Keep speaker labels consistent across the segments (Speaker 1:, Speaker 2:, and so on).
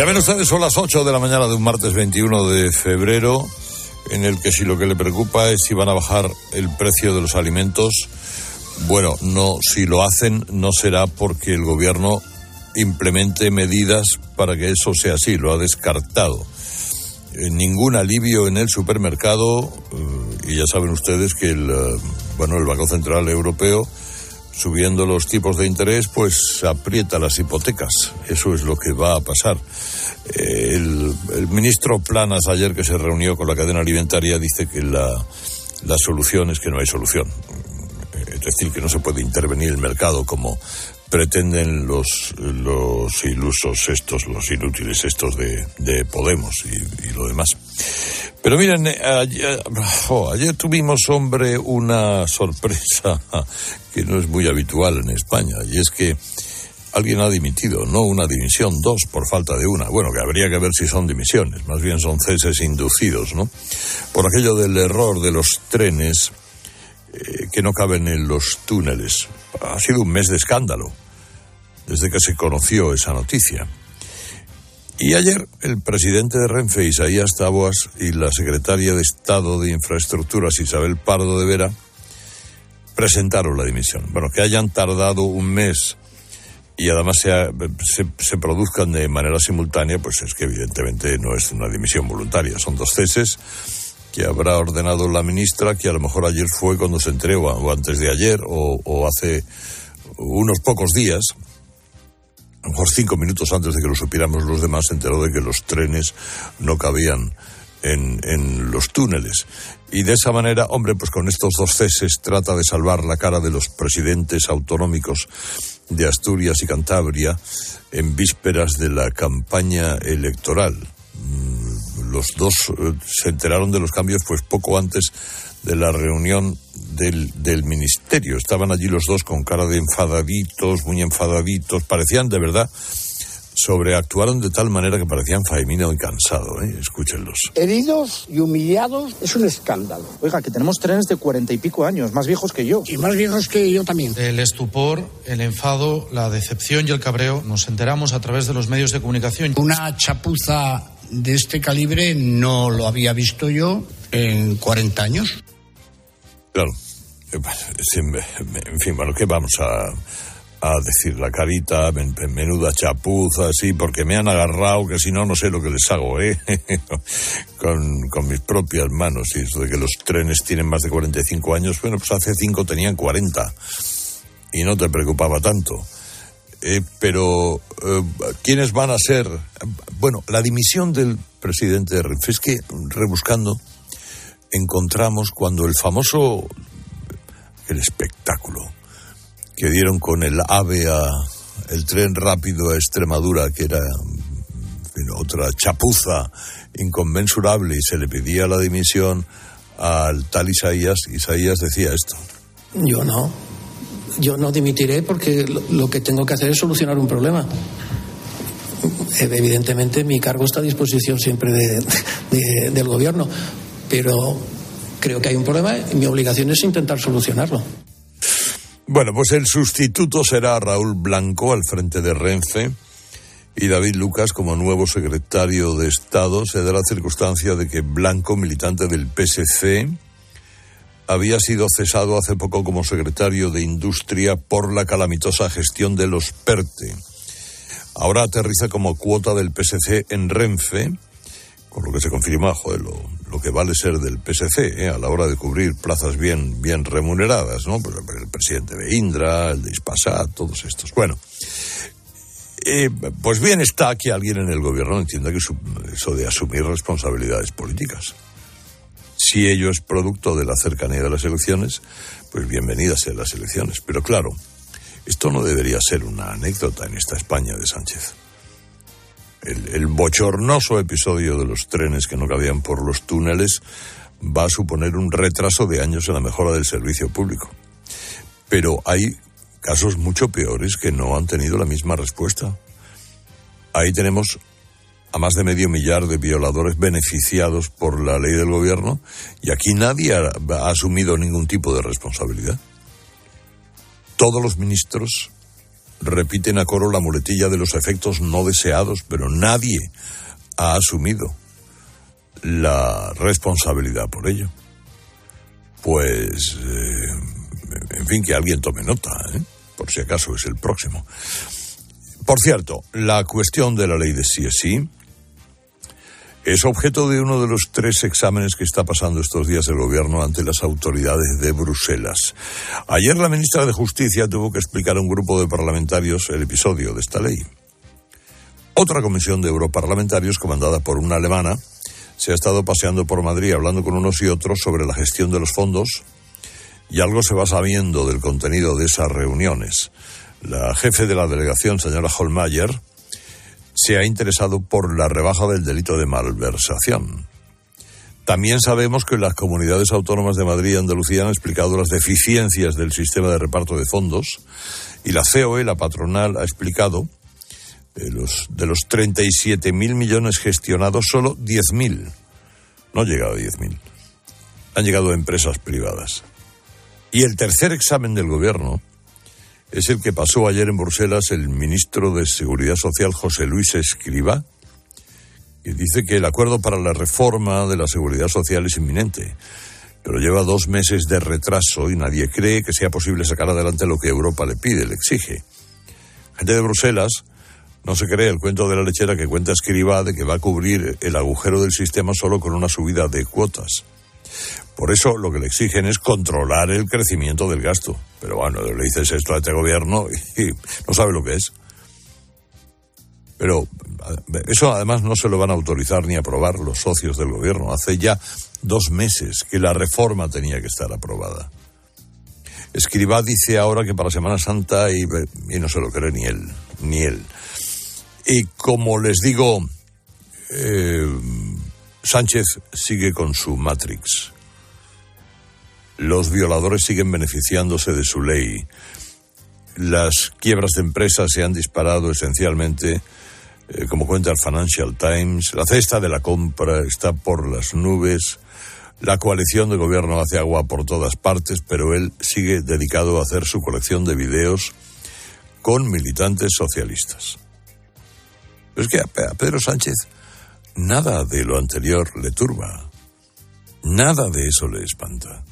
Speaker 1: Ya ven ustedes, son las 8 de la mañana de un martes 21 de febrero, en el que si lo que le preocupa es si van a bajar el precio de los alimentos, bueno, no, si lo hacen no será porque el gobierno implemente medidas para que eso sea así, lo ha descartado. Eh, ningún alivio en el supermercado, eh, y ya saben ustedes que el, eh, bueno, el Banco Central Europeo subiendo los tipos de interés, pues aprieta las hipotecas. Eso es lo que va a pasar. Eh, el, ministro Planas ayer que se reunió con la cadena alimentaria dice que la, la solución es que no hay solución. Es decir, que no se puede intervenir el mercado como pretenden los, los ilusos estos, los inútiles estos de, de Podemos y, lo demás. Pero miren, eh, ayer, ayer tuvimos, hombre, una sorpresa que no es muy habitual en España, y es que alguien ha dimitido, no una dimisión, dos por falta de una. Bueno, que habría que ver si son dimisiones, más bien son ceses inducidos, ¿no? Por aquello del error de los trenes eh, que no caben en los túneles. Ha sido un mes de escándalo desde que se conoció esa noticia. Y ayer el presidente de Renfe, Isaías Taboas, y la secretaria de Estado de Infraestructuras, Isabel Pardo de Vera, presentaron la dimisión. Bueno, que hayan tardado un mes y además se, se, produzcan de manera simultánea, pues es que evidentemente no es una dimisión voluntaria, son dos ceses que habrá ordenado la ministra, que a lo mejor ayer fue cuando se entregó, o antes de ayer, o, o hace unos pocos días, a lo mejor cinco minutos antes de que lo supiéramos los demás, se enteró de que los trenes no cabían en, en, los túneles. Y de esa manera, hombre, pues con estos dos ceses trata de salvar la cara de los presidentes autonómicos de Asturias y Cantabria en vísperas de la campaña electoral. Mm, los dos eh, se enteraron de los cambios pues poco antes de la reunión del, del, ministerio. Estaban allí los dos con cara de enfadaditos, muy enfadaditos, parecían de verdad sobreactuaron de tal manera que parecían Faemino y cansado, ¿eh? escúchenlos.
Speaker 2: Heridos y humillados es un escándalo.
Speaker 3: Oiga, que tenemos trenes de cuarenta y pico años, más viejos que yo.
Speaker 2: Y más viejos que yo también.
Speaker 4: El estupor, el enfado, la decepción y el cabreo nos enteramos a través de los medios de comunicación.
Speaker 2: Una chapuza de este calibre no lo había visto yo en 40 años.
Speaker 1: Claro. En fin, bueno, ¿qué vamos a, a decir? La carita, menuda chapuza, así, porque me han agarrado, que si no, no sé lo que les hago, ¿eh? con, con mis propias manos. Y eso de que los trenes tienen más de 45 años, bueno, pues hace 5 tenían 40. Y no te preocupaba tanto. Eh, pero, eh, ¿quiénes van a ser? Bueno, la dimisión del presidente de Renfe es que, rebuscando, encontramos cuando el famoso el espectáculo que dieron con el AVE a el tren rápido a Extremadura, que era otra chapuza inconmensurable y se le pedía la dimisión al tal Isaías, Isaías decía esto.
Speaker 5: Yo no, yo no dimitiré porque lo que tengo que hacer es solucionar un problema. Evidentemente mi cargo está a disposición siempre de, de, del gobierno, pero creo que hay un problema y mi obligación es intentar solucionarlo.
Speaker 1: Bueno, pues el sustituto será Raúl Blanco al frente de Renfe y David Lucas como nuevo secretario de Estado. Se da la circunstancia de que Blanco, militante del PSC, había sido cesado hace poco como secretario de Industria por la calamitosa gestión de los PERTE. Ahora aterriza como cuota del PSC en Renfe con lo que se confirma, joder, lo que vale ser del PSC ¿eh? a la hora de cubrir plazas bien, bien remuneradas, ¿no? Pues el presidente de Indra, el de Ispasat, todos estos. Bueno, eh, pues bien está que alguien en el gobierno entienda que eso de asumir responsabilidades políticas. Si ello es producto de la cercanía de las elecciones, pues bienvenidas sean las elecciones. Pero claro, Esto no debería ser una anécdota en esta España de Sánchez. El, bochornoso episodio de los trenes que no cabían por los túneles va a suponer un retraso de años en la mejora del servicio público. Pero hay casos mucho peores que no han tenido la misma respuesta. Ahí tenemos a más de medio millar de violadores beneficiados por la ley del gobierno y aquí nadie ha asumido ningún tipo de responsabilidad. Todos los ministros repiten a coro la muletilla de los efectos no deseados, pero nadie ha asumido la responsabilidad por ello. Pues, eh, en fin, que alguien tome nota, ¿eh? por si acaso es el próximo. Por cierto, la cuestión de la ley de sí sí es objeto de uno de los tres exámenes que está pasando estos días el gobierno ante las autoridades de Bruselas. Ayer la ministra de Justicia tuvo que explicar a un grupo de parlamentarios el episodio de esta ley. Otra comisión de europarlamentarios, comandada por una alemana, se ha estado paseando por Madrid hablando con unos y otros sobre la gestión de los fondos y algo se va sabiendo del contenido de esas reuniones. La jefe de la delegación, señora Holmeyer, se ha interesado por la rebaja del delito de malversación. También sabemos que las comunidades autónomas de Madrid y Andalucía han explicado las deficiencias del sistema de reparto de fondos y la COE, la patronal, ha explicado de los, de los 37.000 millones gestionados, solo 10.000 no han llegado a 10.000. Han llegado a empresas privadas. Y el tercer examen del gobierno es el que pasó ayer en Bruselas el ministro de Seguridad Social José Luis Escriba, que dice que el acuerdo para la reforma de la seguridad social es inminente, pero lleva dos meses de retraso y nadie cree que sea posible sacar adelante lo que Europa le pide, le exige. Gente de Bruselas no se cree el cuento de la lechera que cuenta Escriba de que va a cubrir el agujero del sistema solo con una subida de cuotas. Por eso lo que le exigen es controlar el crecimiento del gasto. Pero bueno, le dices esto a este gobierno y no sabe lo que es. Pero eso además no se lo van a autorizar ni aprobar los socios del gobierno. Hace ya dos meses que la reforma tenía que estar aprobada. Escribá dice ahora que para Semana Santa y, y no se lo cree ni él, ni él. Y como les digo, eh, Sánchez sigue con su Matrix. Los violadores siguen beneficiándose de su ley. Las quiebras de empresas se han disparado esencialmente, eh, como cuenta el Financial Times. La cesta de la compra está por las nubes. La coalición de gobierno hace agua por todas partes, pero él sigue dedicado a hacer su colección de videos con militantes socialistas. es que a Pedro Sánchez nada de lo anterior le turba. Nada de eso le espanta.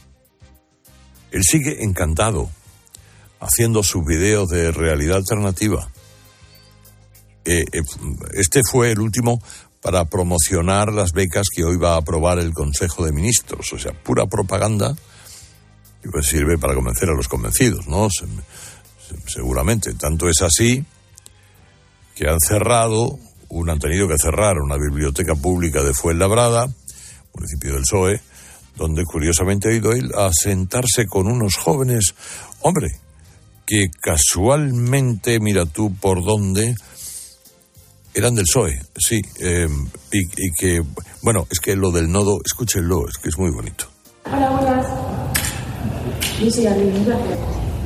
Speaker 1: Él sigue encantado haciendo sus videos de realidad alternativa. Eh, eh, este fue el último para promocionar las becas que hoy va a aprobar el Consejo de Ministros. O sea, pura propaganda que pues sirve para convencer a los convencidos, ¿no? seguramente. Tanto es así que han cerrado, han tenido que cerrar una biblioteca pública de Fuenlabrada, municipio del PSOE, donde curiosamente ha ido él a sentarse con unos jóvenes, hombre, que casualmente, mira tú por dónde, eran del PSOE, sí, em, y, que, bueno, es que lo del nodo, escúchenlo, es que es muy bonito.
Speaker 6: Hola, buenas. Yo soy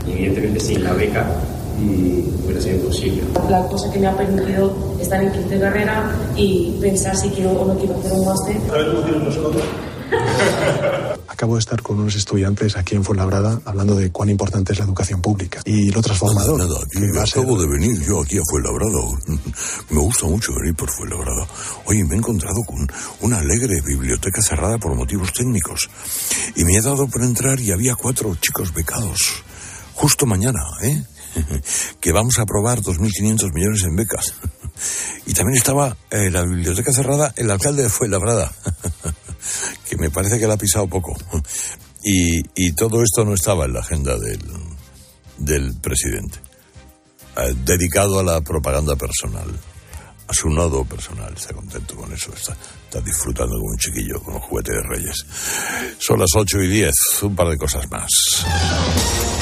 Speaker 6: Y evidentemente sin la beca mm, hubiera sido imposible. La cosa que me ha permitido estar en quinta carrera y pensar si quiero o no quiero hacer un máster. ¿Sabes cómo nosotros?
Speaker 7: Acabo de estar con unos estudiantes aquí en Fuenlabrada hablando de cuán importante es la educación pública y lo transformador.
Speaker 1: Nada, nada acabo de venir yo aquí a Fuenlabrada. Me gusta mucho venir por Fuenlabrada. Oye, me he encontrado con una alegre biblioteca cerrada por motivos técnicos. Y me he dado por entrar y había cuatro chicos becados. Justo mañana, ¿eh? que vamos a aprobar 2.500 millones en becas. Y también estaba eh, la biblioteca cerrada el alcalde de Fuenlabrada. que me parece que la ha pisado poco. Y, todo esto no estaba en la agenda del, del presidente, eh, dedicado a la propaganda personal, a su nodo personal. Está contento con eso, está, está disfrutando como un chiquillo con los juguetes de Reyes. Son las 8 y 10, un par de cosas más.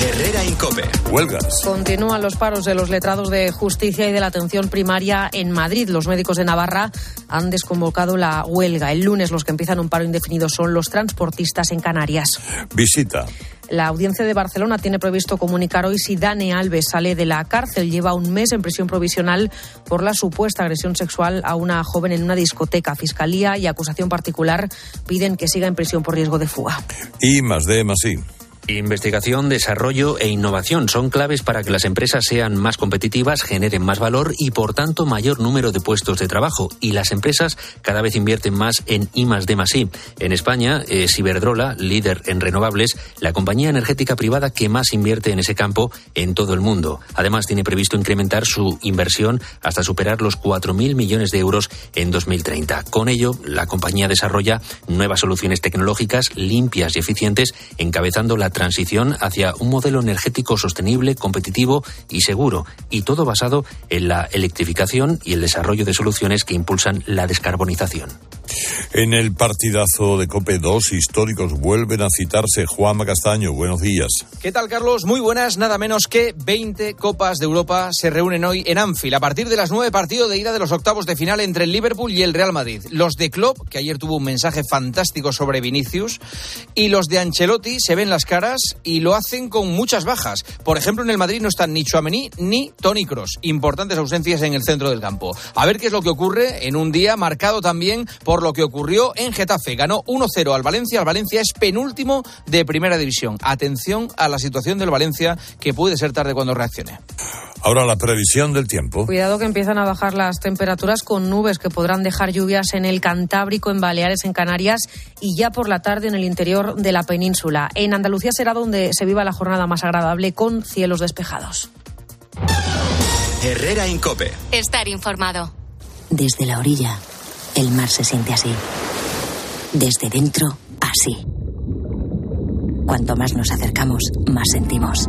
Speaker 8: Herrera Incope.
Speaker 1: Huelgas.
Speaker 9: Continúan los paros de los letrados de justicia y de la atención primaria en Madrid. Los médicos de Navarra han desconvocado la huelga. El lunes los que empiezan un paro indefinido son los transportistas en Canarias.
Speaker 1: Visita.
Speaker 9: La audiencia de Barcelona tiene previsto comunicar hoy si Dane Alves sale de la cárcel. Lleva un mes en prisión provisional por la supuesta agresión sexual a una joven en una discoteca. Fiscalía y acusación particular piden que siga en prisión por riesgo de fuga.
Speaker 1: Y más de más I.
Speaker 10: Investigación, desarrollo e innovación son claves para que las empresas sean más competitivas, generen más valor y, por tanto, mayor número de puestos de trabajo. Y las empresas cada vez invierten más en I D I. En España es Iberdrola, líder en renovables, la compañía energética privada que más invierte en ese campo en todo el mundo. Además, tiene previsto incrementar su inversión hasta superar los 4.000 millones de euros en 2030. Con ello, la compañía desarrolla nuevas soluciones tecnológicas limpias y eficientes, encabezando la transición hacia un modelo energético sostenible, competitivo y seguro, y todo basado en la electrificación y el desarrollo de soluciones que impulsan la descarbonización.
Speaker 1: En el partidazo de Cope 2, históricos vuelven a citarse. Juan Castaño, buenos días.
Speaker 11: ¿Qué tal, Carlos? Muy buenas. Nada menos que 20 Copas de Europa se reúnen hoy en Anfield a partir de las nueve partidos de ida de los octavos de final entre el Liverpool y el Real Madrid. Los de Klopp, que ayer tuvo un mensaje fantástico sobre Vinicius, y los de Ancelotti se ven las caras y lo hacen con muchas bajas. Por ejemplo, en el Madrid no están ni Chouameni ni Tony Cross. Importantes ausencias en el centro del campo. A ver qué es lo que ocurre en un día marcado también por lo que ocurrió en Getafe. Ganó 1-0 al Valencia. El Valencia es penúltimo de primera división. Atención a la situación del Valencia, que puede ser tarde cuando reaccione.
Speaker 1: Ahora la previsión del tiempo.
Speaker 9: Cuidado que empiezan a bajar las temperaturas con nubes que podrán dejar lluvias en el Cantábrico, en Baleares, en Canarias y ya por la tarde en el interior de la península. En Andalucía será donde se viva la jornada más agradable con cielos despejados.
Speaker 8: Herrera Incope.
Speaker 12: Estar informado.
Speaker 13: Desde la orilla, el mar se siente así. Desde dentro, así. Cuanto más nos acercamos, más sentimos.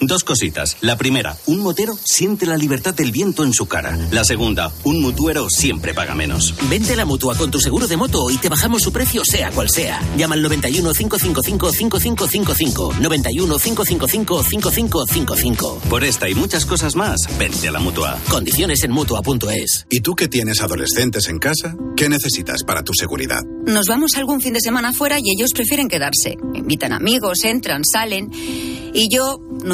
Speaker 14: Dos cositas. La primera, un motero siente la libertad del viento en su cara. La segunda, un mutuero siempre paga menos.
Speaker 15: Vente a la mutua con tu seguro de moto y te bajamos su precio sea cual sea. Llama al 91 555 5555. 91 555 5555.
Speaker 14: Por esta y muchas cosas más, vente a la mutua.
Speaker 15: Condiciones en mutua.es.
Speaker 16: ¿Y tú que tienes adolescentes en casa? ¿Qué necesitas para tu seguridad?
Speaker 17: Nos vamos algún fin de semana fuera y ellos prefieren quedarse. Invitan amigos, entran, salen. Y yo no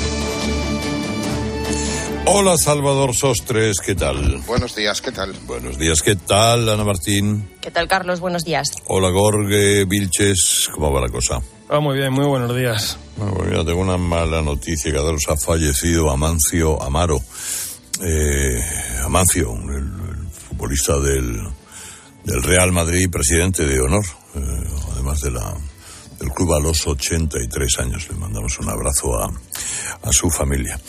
Speaker 1: Hola Salvador Sostres, ¿qué tal?
Speaker 18: Buenos días, ¿qué tal?
Speaker 1: Buenos días, ¿qué tal Ana Martín?
Speaker 9: ¿Qué tal Carlos? Buenos días.
Speaker 1: Hola Gorge Vilches, ¿cómo va la cosa?
Speaker 19: Ah, muy bien, muy buenos días.
Speaker 1: Bueno, pues mira, tengo una mala noticia, que ha fallecido Amancio Amaro. Eh, Amancio, el, el futbolista del, del, Real Madrid, presidente de honor, eh, además de la, del club a los 83 años. Le mandamos un abrazo a, a su familia.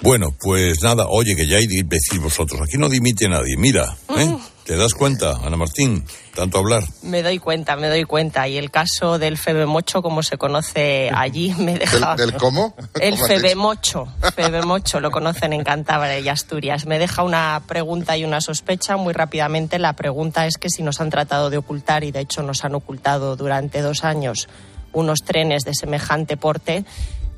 Speaker 1: Bueno, pues nada, oye, que ya hay decir vosotros, aquí no dimite nadie, mira, ¿eh? Mm. ¿Te das cuenta, Ana Martín? Tanto hablar.
Speaker 9: Me doy cuenta, me doy cuenta. Y el caso del Febemocho, como se conoce allí, me deja...
Speaker 18: ¿Del, cómo?
Speaker 9: El Febemocho. Febemocho, lo conocen en Cantabria y Asturias. Me deja una pregunta y una sospecha muy rápidamente. La pregunta es que si nos han tratado de ocultar, y de hecho nos han ocultado durante dos años, unos trenes de semejante porte,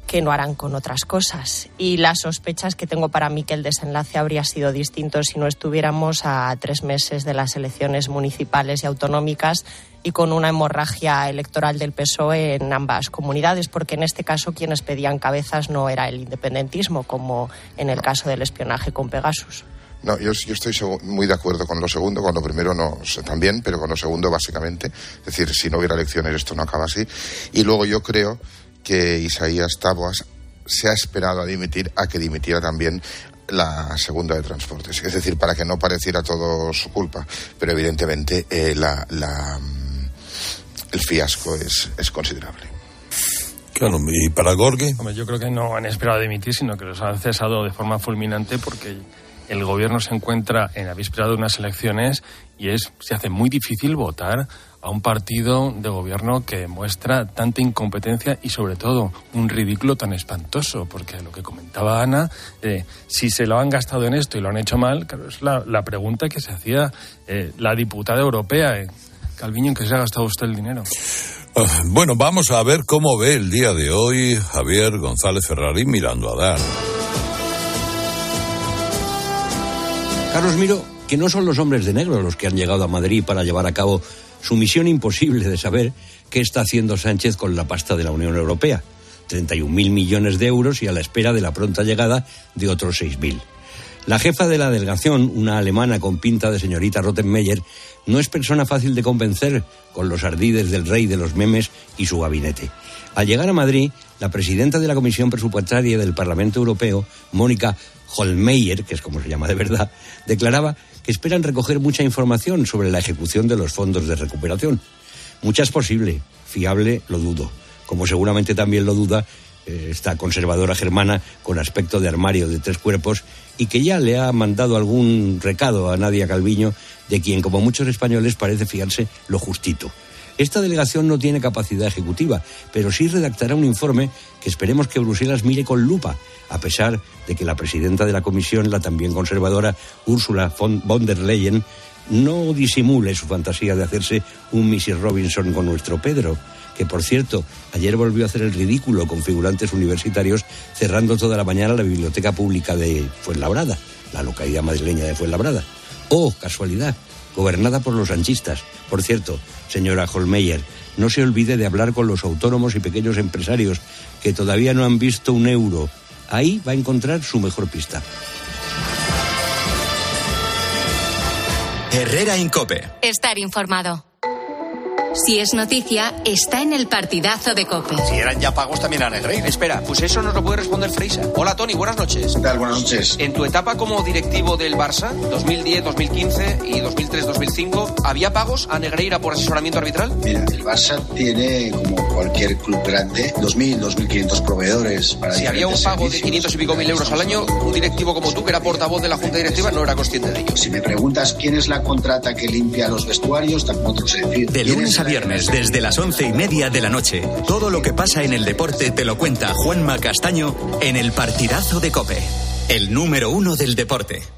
Speaker 20: que no harán con otras cosas. Y las sospechas que tengo para mí que el desenlace habría sido distinto si no estuviéramos a tres meses de las elecciones municipales y autonómicas y con una hemorragia electoral del PSOE en ambas comunidades, porque en este caso quienes pedían cabezas no era el independentismo, como en el caso del espionaje con Pegasus.
Speaker 18: No, yo, yo, estoy muy de acuerdo con lo segundo, con lo primero no también, pero con lo segundo básicamente. Es decir, si no hubiera elecciones esto no acaba así. Y luego yo creo que Isaías Taboas se ha esperado a dimitir a que dimitiera también la segunda de transportes. Es decir, para que no pareciera todo su culpa. Pero evidentemente eh, la, la, mm, el fiasco es, es considerable.
Speaker 1: Claro, ¿y para Gorge?
Speaker 19: Hombre, yo creo que no han esperado a dimitir, sino que los han cesado de forma fulminante porque el gobierno se encuentra en la víspera de unas elecciones y es se hace muy difícil votar a un partido de gobierno que muestra tanta incompetencia y sobre todo un ridículo tan espantoso, porque lo que comentaba Ana, si se lo han gastado en esto y lo han hecho mal, es la, la pregunta que se hacía eh, la diputada europea, eh, Calviño, ¿en qué se ha gastado usted el dinero?
Speaker 1: Ah, bueno, vamos a ver cómo ve el día de hoy Javier González Ferrari mirando a dar.
Speaker 21: Carlos Miro, que no son los hombres de negro los que han llegado a Madrid para llevar a cabo su misión imposible de saber qué está haciendo Sánchez con la pasta de la Unión Europea. 31.000 millones de euros y a la espera de la pronta llegada de otros 6.000. La jefa de la delegación, una alemana con pinta de señorita Rottenmeier, no es persona fácil de convencer con los ardides del rey de los memes y su gabinete. Al llegar a Madrid, la presidenta de la Comisión Presupuestaria del Parlamento Europeo, Mónica Holmeyer, que es como se llama de verdad, declaraba que esperan recoger mucha información sobre la ejecución de los fondos de recuperación. Mucha es posible, fiable lo dudo, como seguramente también lo duda eh, esta conservadora germana con aspecto de armario de tres cuerpos y que ya le ha mandado algún recado a Nadia Calviño, de quien, como muchos españoles, parece fiarse lo justito. Esta delegación no tiene capacidad ejecutiva, pero sí redactará un informe que esperemos que Bruselas mire con lupa, a pesar de que la presidenta de la comisión, la también conservadora Ursula von der Leyen, no disimule su fantasía de hacerse un Mrs. Robinson con nuestro Pedro, que por cierto, ayer volvió a hacer el ridículo con figurantes universitarios cerrando toda la mañana la biblioteca pública de Fuenlabrada, la localidad madrileña de Fuenlabrada. Oh, casualidad, gobernada por los anchistas. Por cierto, señora Holmeyer, no se olvide de hablar con los autónomos y pequeños empresarios que todavía no han visto un euro. Ahí va a encontrar su mejor pista.
Speaker 22: Herrera Incope.
Speaker 12: Estar informado. Si es noticia, está en el partidazo de Cope.
Speaker 11: Si eran ya pagos también a Negreira. Espera, pues eso nos lo puede responder Freisa. Hola Tony, buenas noches.
Speaker 23: ¿Qué tal? Buenas noches.
Speaker 11: En tu etapa como directivo del Barça, 2010, 2015 y 2003, 2005, ¿había pagos a Negreira por asesoramiento arbitral?
Speaker 23: Mira, el Barça tiene, como cualquier club grande, 2.000, 2.500 proveedores para
Speaker 11: Si había un pago de
Speaker 23: servicios.
Speaker 11: 500 y pico mil euros al año, un directivo como tú, que era portavoz de la Junta Directiva, no era consciente de ello.
Speaker 23: Si me preguntas quién es la contrata que limpia los vestuarios, tampoco te lo sé decir.
Speaker 22: De
Speaker 23: ¿Quién
Speaker 22: lunes
Speaker 23: es
Speaker 22: a viernes, desde las once y media de la noche. Todo lo que pasa en el deporte te lo cuenta Juanma Castaño en el partidazo de Cope. El número uno del deporte.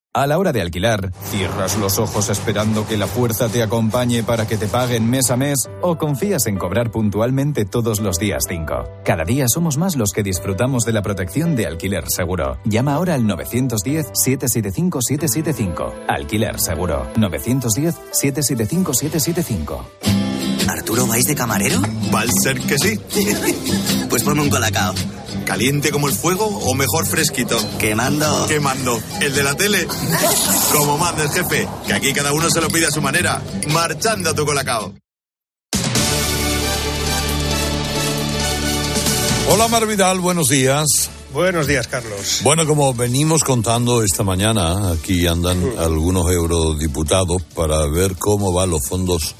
Speaker 24: A la hora de alquilar, ¿cierras los ojos esperando que la fuerza te acompañe para que te paguen mes a mes o confías en cobrar puntualmente todos los días 5? Cada día somos más los que disfrutamos de la protección de alquiler seguro. Llama ahora al 910-775-775. Alquiler seguro. 910-775-775.
Speaker 25: ¿Arturo vais de camarero?
Speaker 8: Va a ser que sí.
Speaker 25: Pues ponme un colacao.
Speaker 8: ¿Caliente como el fuego o mejor fresquito?
Speaker 25: Quemando.
Speaker 8: Quemando. ¿El de la tele? Como mandes, jefe. Que aquí cada uno se lo pide a su manera. Marchando a tu colacao.
Speaker 1: Hola Mar Vidal, buenos días.
Speaker 26: Buenos días, Carlos.
Speaker 1: Bueno, como venimos contando esta mañana, aquí andan algunos eurodiputados para ver cómo van los fondos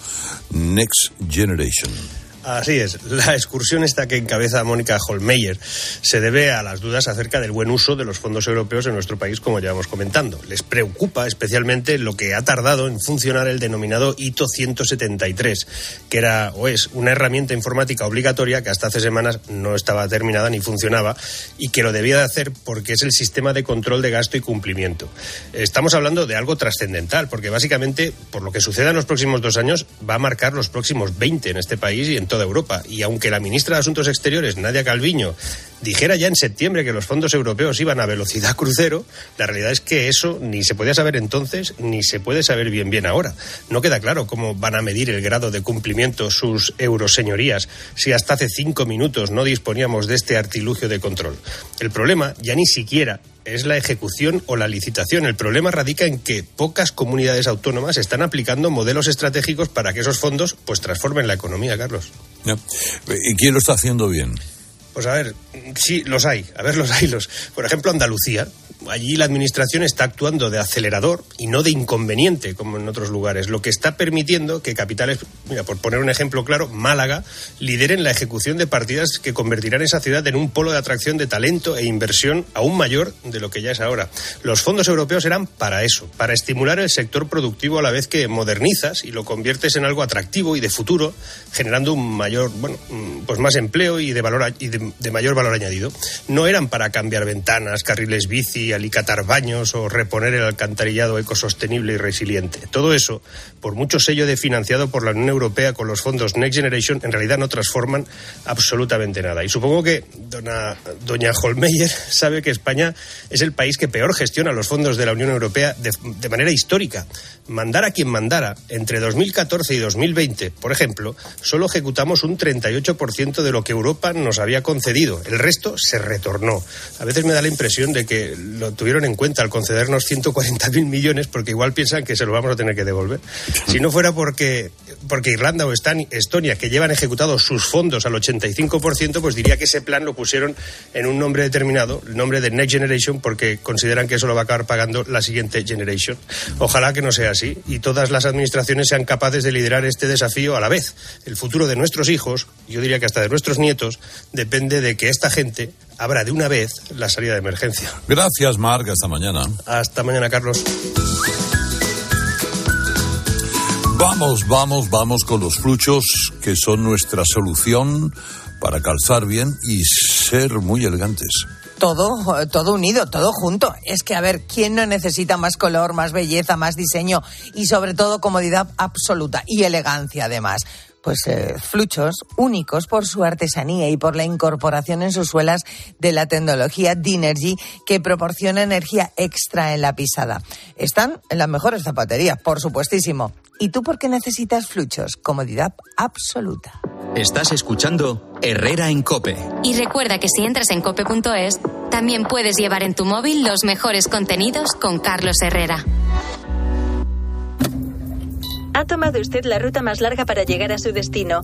Speaker 1: Next Generation.
Speaker 26: Así es. La excursión esta que encabeza Mónica Holmeyer se debe a las dudas acerca del buen uso de los fondos europeos en nuestro país, como llevamos comentando. Les preocupa especialmente lo que ha tardado en funcionar el denominado hito 173, que era o es una herramienta informática obligatoria que hasta hace semanas no estaba terminada ni funcionaba y que lo debía de hacer porque es el sistema de control de gasto y cumplimiento. Estamos hablando de algo trascendental, porque básicamente, por lo que suceda en los próximos dos años, va a marcar los próximos 20 en este país y en Europa. Y aunque la ministra de Asuntos Exteriores, Nadia Calviño, dijera ya en septiembre que los fondos europeos iban a velocidad crucero, la realidad es que eso ni se podía saber entonces ni se puede saber bien bien ahora. No queda claro cómo van a medir el grado de cumplimiento sus euroseñorías si hasta hace cinco minutos no disponíamos de este artilugio de control. El problema ya ni siquiera es la ejecución o la licitación. El problema radica en que pocas comunidades autónomas están aplicando modelos estratégicos para que esos fondos pues transformen la economía, Carlos.
Speaker 1: ¿Y quién lo está haciendo bien?
Speaker 26: Pues a ver, sí, los hay. A ver, los hay. Los. Por ejemplo, Andalucía. Allí la administración está actuando de acelerador y no de inconveniente, como en otros lugares, lo que está permitiendo que capitales, mira, por poner un ejemplo claro, Málaga, lideren la ejecución de partidas que convertirán esa ciudad en un polo de atracción de talento e inversión aún mayor de lo que ya es ahora. Los fondos europeos eran para eso, para estimular el sector productivo a la vez que modernizas y lo conviertes en algo atractivo y de futuro, generando un mayor, bueno, pues más empleo y de valor y de, de mayor valor añadido. No eran para cambiar ventanas, carriles bici, alicatar baños o reponer el alcantarillado ecosostenible y resiliente. Todo eso, por mucho sello de financiado por la Unión Europea con los fondos Next Generation, en realidad no transforman absolutamente nada. Y supongo que dona, doña Holmeyer sabe que España es el país que peor gestiona los fondos de la Unión Europea de, de manera histórica. Mandar a quien mandara, entre 2014 y 2020, por ejemplo, solo ejecutamos un 38% de lo que Europa nos había concedido. El resto se retornó. A veces me da la impresión de que lo tuvieron en cuenta al concedernos 140.000 millones porque igual piensan que se lo vamos a tener que devolver. Si no fuera porque, porque Irlanda o Estonia, que llevan ejecutados sus fondos al 85%, pues diría que ese plan lo pusieron en un nombre determinado, el nombre de Next Generation, porque consideran que eso lo va a acabar pagando la siguiente Generation. Ojalá que no sea así y todas las administraciones sean capaces de liderar este desafío a la vez. El futuro de nuestros hijos, yo diría que hasta de nuestros nietos, depende de que esta gente abra de una vez la salida de emergencia.
Speaker 1: Gracias, Marc. Hasta mañana.
Speaker 26: Hasta mañana, Carlos.
Speaker 1: Vamos, vamos, vamos con los fluchos que son nuestra solución para calzar bien y ser muy elegantes
Speaker 27: todo, todo unido, todo junto. Es que, a ver, ¿quién no necesita más color, más belleza, más diseño y sobre todo comodidad absoluta y elegancia además? Pues eh, fluchos únicos por su artesanía y por la incorporación en sus suelas de la tecnología Dinergy que proporciona energía extra en la pisada. Están en las mejores zapaterías, por supuestísimo. ¿Y tú por qué necesitas fluchos? Comodidad absoluta.
Speaker 28: Estás escuchando Herrera en Cope.
Speaker 12: Y recuerda que si entras en cope.es, también puedes llevar en tu móvil los mejores contenidos con Carlos Herrera.
Speaker 29: Ha tomado usted la ruta más larga para llegar a su destino.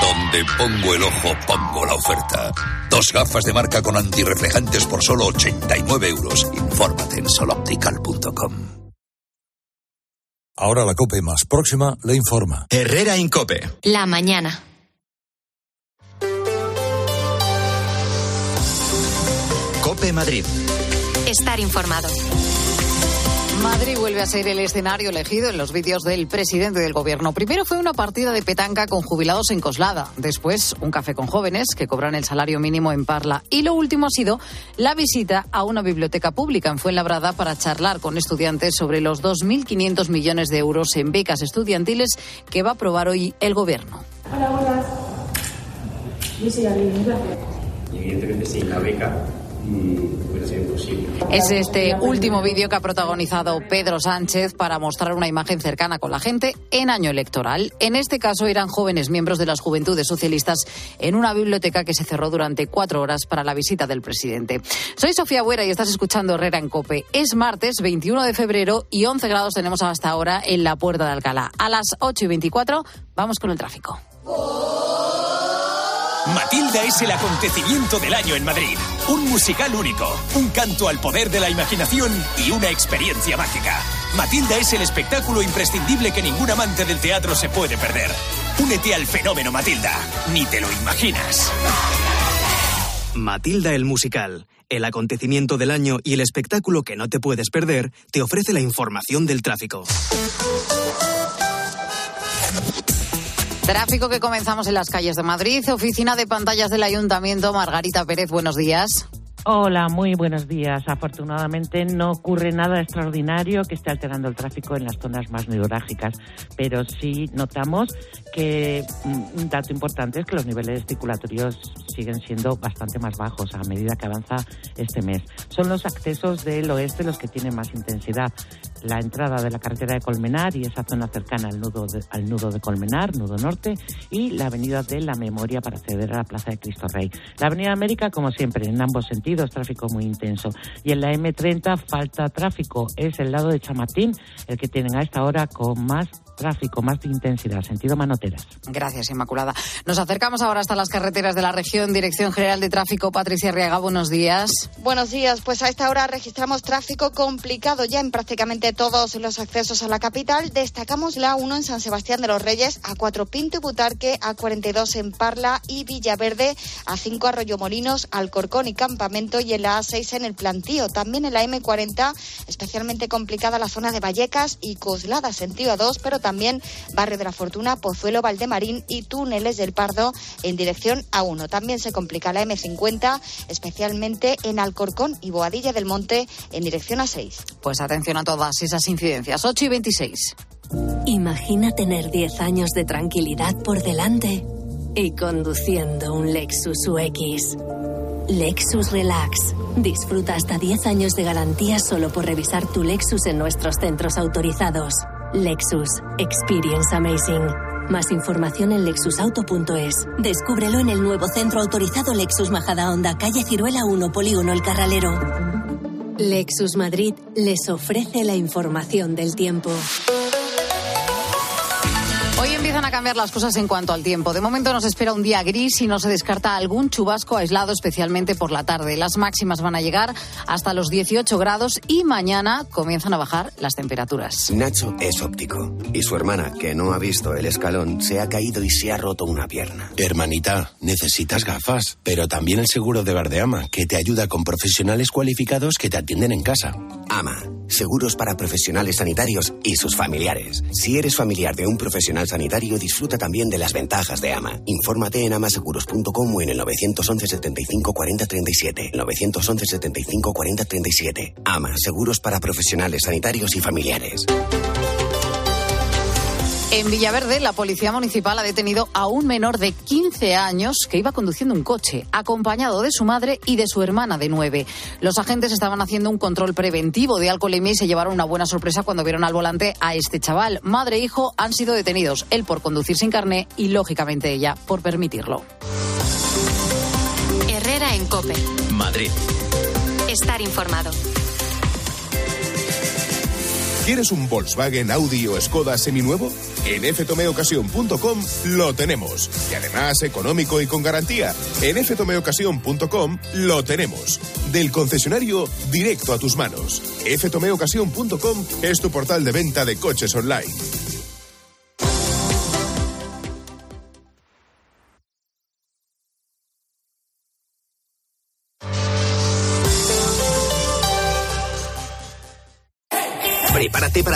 Speaker 30: Donde pongo el ojo, pongo la oferta. Dos gafas de marca con antirreflejantes por solo 89 euros. Infórmate en soloptical.com.
Speaker 1: Ahora la COPE más próxima le informa.
Speaker 28: Herrera en COPE.
Speaker 12: La mañana.
Speaker 28: COPE Madrid.
Speaker 12: Estar informado.
Speaker 31: Madrid vuelve a ser el escenario elegido en los vídeos del presidente del gobierno. Primero fue una partida de petanca con jubilados en Coslada, después un café con jóvenes que cobran el salario mínimo en Parla y lo último ha sido la visita a una biblioteca pública en Fuenlabrada para charlar con estudiantes sobre los 2.500 millones de euros en becas estudiantiles que va a aprobar hoy el gobierno.
Speaker 32: Hola, buenas. Yo soy gracias.
Speaker 33: Y evidentemente sin la beca
Speaker 31: Es este último vídeo que ha protagonizado Pedro Sánchez para mostrar una imagen cercana con la gente en año electoral. En este caso eran jóvenes miembros de las juventudes socialistas en una biblioteca que se cerró durante cuatro horas para la visita del presidente. Soy Sofía Buera y estás escuchando Herrera en Cope. Es martes 21 de febrero y 11 grados tenemos hasta ahora en la puerta de Alcalá. A las 8 y 24 vamos con el tráfico.
Speaker 34: Matilda es el acontecimiento del año en Madrid. Un musical único, un canto al poder de la imaginación y una experiencia mágica. Matilda es el espectáculo imprescindible que ningún amante del teatro se puede perder. Únete al fenómeno Matilda. Ni te lo imaginas.
Speaker 35: Matilda el musical, el acontecimiento del año y el espectáculo que no te puedes perder, te ofrece la información del tráfico.
Speaker 31: Tráfico que comenzamos en las calles de Madrid. Oficina de pantallas del Ayuntamiento. Margarita Pérez, buenos días.
Speaker 32: Hola, muy buenos días. Afortunadamente no ocurre nada extraordinario que esté alterando el tráfico en las zonas más neurálgicas, pero sí notamos que mm, un dato importante es que los niveles circulatorios siguen siendo bastante más bajos a medida que avanza este mes. Son los accesos del oeste los que tienen más intensidad la entrada de la carretera de Colmenar y esa zona cercana al nudo de, al nudo de Colmenar, nudo norte, y la avenida de la Memoria para acceder a la Plaza de Cristo Rey. La avenida América, como siempre, en ambos sentidos, tráfico muy intenso. Y en la M30 falta tráfico, es el lado de Chamartín el que tienen a esta hora con más tráfico, más de intensidad, sentido Manoteras.
Speaker 31: Gracias, Inmaculada. Nos acercamos ahora hasta las carreteras de la región. Dirección General de Tráfico, Patricia Riaga, buenos días.
Speaker 33: Buenos días. Pues a esta hora registramos tráfico complicado ya en prácticamente todos los accesos a la capital. Destacamos la 1 en San Sebastián de los Reyes, a 4 Pinto y Butarque, a 42 en Parla y Villaverde, a 5 Arroyo Molinos, Alcorcón y Campamento y en la A6 en el Plantío. También en la M40, especialmente complicada la zona de Vallecas y Coslada, sentido A2, pero también Barrio de la Fortuna, Pozuelo, Valdemarín y Túneles del Pardo en dirección A1. También se complica la M50, especialmente en Alcorcón y Boadilla del Monte en dirección A6.
Speaker 31: Pues atención a todas esas incidencias. 8 y 26.
Speaker 36: Imagina tener 10 años de tranquilidad por delante y conduciendo un Lexus UX. Lexus Relax. Disfruta hasta 10 años de garantía solo por revisar tu Lexus en nuestros centros autorizados. Lexus. Experience Amazing. Más información en lexusauto.es. Descúbrelo en el nuevo centro autorizado Lexus Majada Honda, calle Ciruela 1, Polígono El Carralero. Lexus Madrid les ofrece la información del tiempo.
Speaker 31: A cambiar las cosas en cuanto al tiempo. De momento nos espera un día gris y no se descarta algún chubasco aislado, especialmente por la tarde. Las máximas van a llegar hasta los 18 grados y mañana comienzan a bajar las temperaturas.
Speaker 37: Nacho es óptico y su hermana, que no ha visto el escalón, se ha caído y se ha roto una pierna.
Speaker 38: Hermanita, necesitas gafas, pero también el seguro de Verdeama, que te ayuda con profesionales cualificados que te atienden en casa.
Speaker 37: AMA, seguros para profesionales sanitarios y sus familiares. Si eres familiar de un profesional sanitario, disfruta también de las ventajas de AMA. Infórmate en amaseguros.com o en el 911 75 40 37. 911 75 40 37. AMA, seguros para profesionales sanitarios y familiares.
Speaker 31: En Villaverde, la Policía Municipal ha detenido a un menor de 15 años que iba conduciendo un coche, acompañado de su madre y de su hermana de 9. Los agentes estaban haciendo un control preventivo de alcoholemia y se llevaron una buena sorpresa cuando vieron al volante a este chaval. Madre e hijo han sido detenidos, él por conducir sin carné y, lógicamente, ella por permitirlo.
Speaker 12: Herrera en Cope.
Speaker 28: Madrid.
Speaker 12: Estar informado.
Speaker 39: ¿Quieres un Volkswagen, Audi o Skoda seminuevo? En ftomeocasión.com lo tenemos. Y además económico y con garantía. En ftomeocasión.com lo tenemos. Del concesionario directo a tus manos. ftomeocasión.com es tu portal de venta de coches online.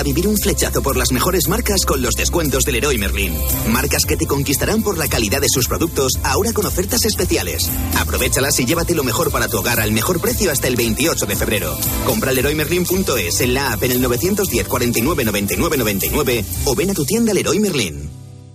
Speaker 40: Vivir un flechazo por las mejores marcas con los descuentos del Leroy Merlin. Marcas que te conquistarán por la calidad de sus productos, ahora con ofertas especiales. Aprovechalas y llévate lo mejor para tu hogar al mejor precio hasta el 28 de febrero. Compra leroymerlin.es en la app en el 910 49 99 99 o ven a tu tienda Leroy Merlin.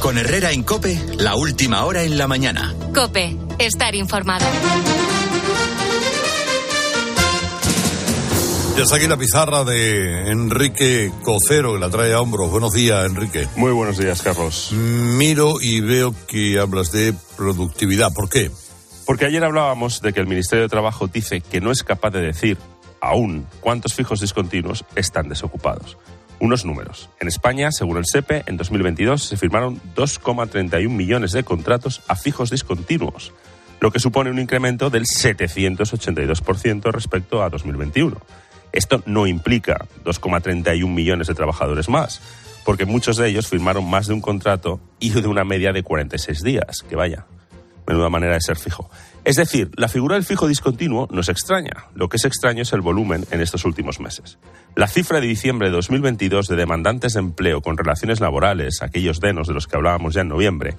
Speaker 28: Con Herrera en Cope, la última hora en la mañana.
Speaker 12: Cope, estar informado.
Speaker 1: Ya está aquí la pizarra de Enrique Cocero, que la trae a hombros. Buenos días, Enrique.
Speaker 41: Muy buenos días, Carlos.
Speaker 1: Miro y veo que hablas de productividad. ¿Por qué?
Speaker 41: Porque ayer hablábamos de que el Ministerio de Trabajo dice que no es capaz de decir aún cuántos fijos discontinuos están desocupados. Unos números. En España, según el SEPE, en 2022 se firmaron 2,31 millones de contratos a fijos discontinuos, lo que supone un incremento del 782% respecto a 2021. Esto no implica 2,31 millones de trabajadores más, porque muchos de ellos firmaron más de un contrato y de una media de 46 días, que vaya, menuda manera de ser fijo. Es decir, la figura del fijo discontinuo no es extraña. Lo que es extraño es el volumen en estos últimos meses. La cifra de diciembre de 2022 de demandantes de empleo con relaciones laborales, aquellos denos de los que hablábamos ya en noviembre,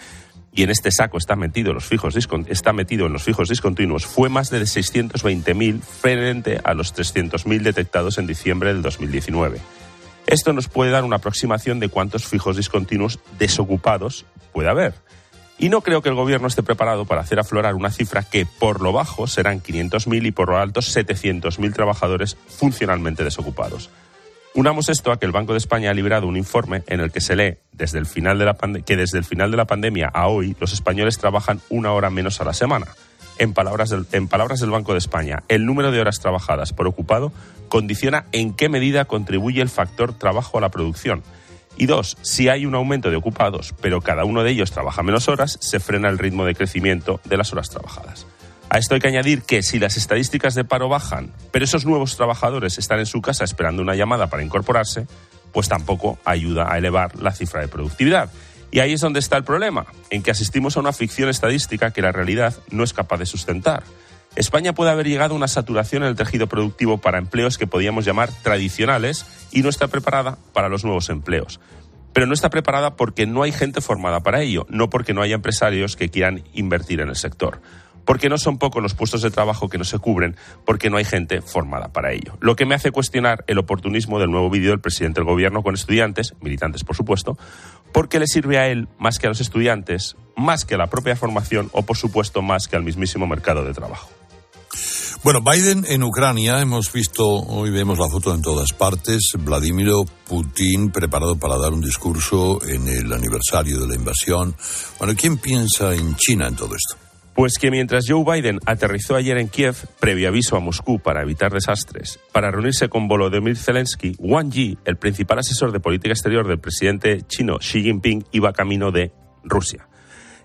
Speaker 41: y en este saco está metido, los fijos está metido en los fijos discontinuos, fue más de 620.000 frente a los 300.000 detectados en diciembre del 2019. Esto nos puede dar una aproximación de cuántos fijos discontinuos desocupados puede haber. Y no creo que el gobierno esté preparado para hacer aflorar una cifra que por lo bajo serán 500.000 y por lo alto 700.000 trabajadores funcionalmente desocupados. Unamos esto a que el Banco de España ha liberado un informe en el que se lee desde el final de la que desde el final de la pandemia a hoy los españoles trabajan una hora menos a la semana. En palabras, en palabras del Banco de España, el número de horas trabajadas por ocupado condiciona en qué medida contribuye el factor trabajo a la producción y dos, si hay un aumento de ocupados, pero cada uno de ellos trabaja menos horas, se frena el ritmo de crecimiento de las horas trabajadas. A esto hay que añadir que si las estadísticas de paro bajan, pero esos nuevos trabajadores están en su casa esperando una llamada para incorporarse, pues tampoco ayuda a elevar la cifra de productividad. Y ahí es donde está el problema, en que asistimos a una ficción estadística que la realidad no es capaz de sustentar. España puede haber llegado a una saturación en el tejido productivo para empleos que podíamos llamar tradicionales y no está preparada para los nuevos empleos. Pero no está preparada porque no hay gente formada para ello, no porque no haya empresarios que quieran invertir en el sector. Porque no son pocos los puestos de trabajo que no se cubren, porque no hay gente formada para ello. Lo que me hace cuestionar el oportunismo del nuevo vídeo del presidente del gobierno con estudiantes, militantes por supuesto, porque le sirve a él más que a los estudiantes, más que a la propia formación o por supuesto más que al mismísimo mercado de trabajo.
Speaker 1: Bueno, Biden en Ucrania, hemos visto, hoy vemos la foto en todas partes, Vladimir Putin preparado para dar un discurso en el aniversario de la invasión. Bueno, ¿quién piensa en China en todo esto?
Speaker 41: Pues que mientras Joe Biden aterrizó ayer en Kiev, previo aviso a Moscú para evitar desastres, para reunirse con Volodymyr Zelensky, Wang Yi, el principal asesor de política exterior del presidente chino Xi Jinping, iba camino de Rusia.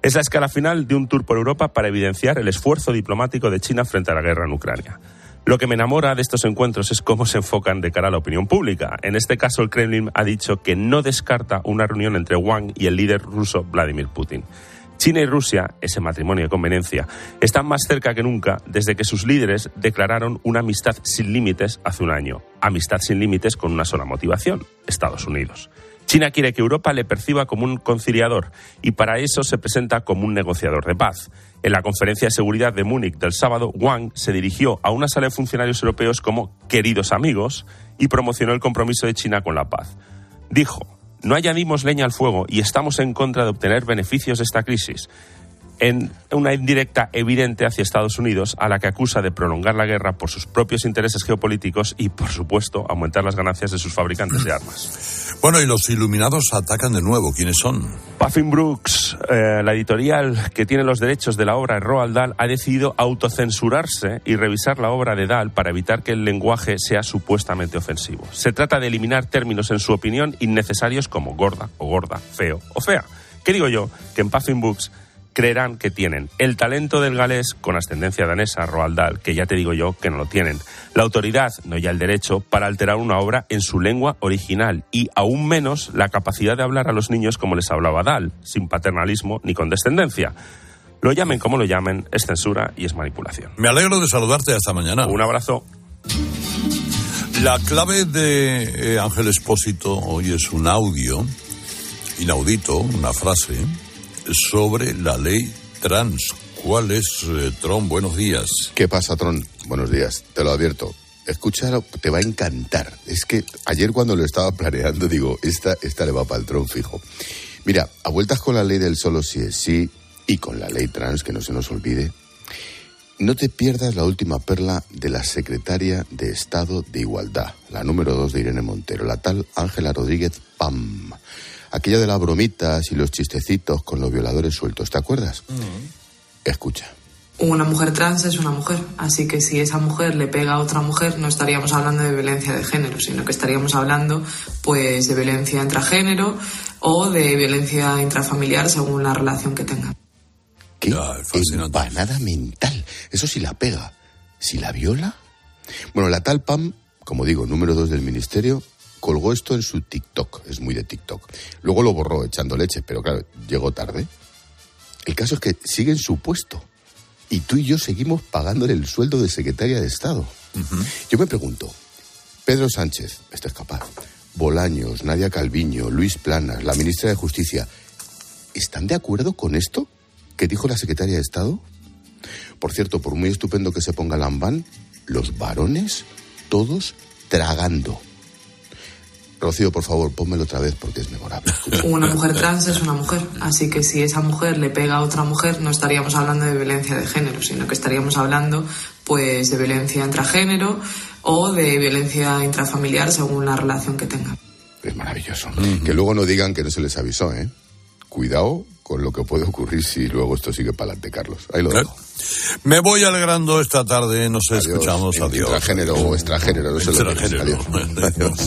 Speaker 41: Es la escala final de un tour por Europa para evidenciar el esfuerzo diplomático de China frente a la guerra en Ucrania. Lo que me enamora de estos encuentros es cómo se enfocan de cara a la opinión pública. En este caso, el Kremlin ha dicho que no descarta una reunión entre Wang y el líder ruso Vladimir Putin. China y Rusia, ese matrimonio de conveniencia, están más cerca que nunca desde que sus líderes declararon una amistad sin límites hace un año. Amistad sin límites con una sola motivación, Estados Unidos. China quiere que Europa le perciba como un conciliador y para eso se presenta como un negociador de paz. En la conferencia de seguridad de Múnich del sábado, Wang se dirigió a una sala de funcionarios europeos como queridos amigos y promocionó el compromiso de China con la paz. Dijo, no añadimos leña al fuego y estamos en contra de obtener beneficios de esta crisis en una indirecta evidente hacia Estados Unidos, a la que acusa de prolongar la guerra por sus propios intereses geopolíticos y, por supuesto, aumentar las ganancias de sus fabricantes de armas.
Speaker 1: Bueno, y los iluminados atacan de nuevo. ¿Quiénes son?
Speaker 41: Puffin Brooks, eh, la editorial que tiene los derechos de la obra de Roald Dahl, ha decidido autocensurarse y revisar la obra de Dahl para evitar que el lenguaje sea supuestamente ofensivo. Se trata de eliminar términos, en su opinión, innecesarios como gorda o gorda, feo o fea. ¿Qué digo yo? Que en Puffin Books creerán que tienen el talento del galés con ascendencia danesa, Roald Dahl, que ya te digo yo que no lo tienen, la autoridad, no ya el derecho, para alterar una obra en su lengua original y aún menos la capacidad de hablar a los niños como les hablaba Dahl, sin paternalismo ni condescendencia. Lo llamen como lo llamen, es censura y es manipulación.
Speaker 1: Me alegro de saludarte hasta mañana.
Speaker 41: Un abrazo.
Speaker 1: La clave de eh, Ángel Espósito hoy es un audio inaudito, una frase, sobre la ley trans. ¿Cuál es, eh, Tron? Buenos días.
Speaker 42: ¿Qué pasa, Tron? Buenos días, te lo advierto. Escúchalo, te va a encantar. Es que ayer cuando lo estaba planeando, digo, esta, esta le va para el Tron fijo. Mira, a vueltas con la ley del solo si es sí y con la ley trans, que no se nos olvide, no te pierdas la última perla de la secretaria de Estado de Igualdad, la número dos de Irene Montero, la tal Ángela Rodríguez Pam. Aquella de las bromitas y los chistecitos con los violadores sueltos, ¿te acuerdas? Escucha.
Speaker 43: Una mujer trans es una mujer, así que si esa mujer le pega a otra mujer no estaríamos hablando de violencia de género, sino que estaríamos hablando pues de violencia intragénero o de violencia intrafamiliar según la relación que tengan.
Speaker 42: ¿Qué? Empanada mental. Eso sí la pega. ¿Si la viola? Bueno, la tal Pam, como digo, número dos del ministerio, colgó esto en su TikTok. Es muy de TikTok. Luego lo borró echando leche, pero claro, llegó tarde. El caso es que sigue en su puesto. Y tú y yo seguimos pagándole el sueldo de secretaria de Estado. Yo me pregunto, Pedro Sánchez, este es capaz, Bolaños, Nadia Calviño, Luis Planas, la ministra de Justicia, ¿están de acuerdo con esto? ¿Qué dijo la secretaria de Estado? Por cierto, por muy estupendo que se ponga Lambán, los varones, todos tragando. Rocío, por favor, pónmelo otra vez porque es memorable.
Speaker 43: Una mujer trans es una mujer, así que si esa mujer le pega a otra mujer no estaríamos hablando de violencia de género, sino que estaríamos hablando pues de violencia intragénero o de violencia intrafamiliar según la relación que tenga.
Speaker 42: Es maravilloso. Que luego no digan que no se les avisó, ¿eh? Cuidado con lo que puede ocurrir si luego esto sigue para adelante, Carlos. Ahí lo dejo.
Speaker 1: Me voy alegrando esta tarde, nos escuchamos, adiós.
Speaker 42: Intragénero o extranjero, no sé lo que es.
Speaker 1: Extranjero.
Speaker 42: Adiós.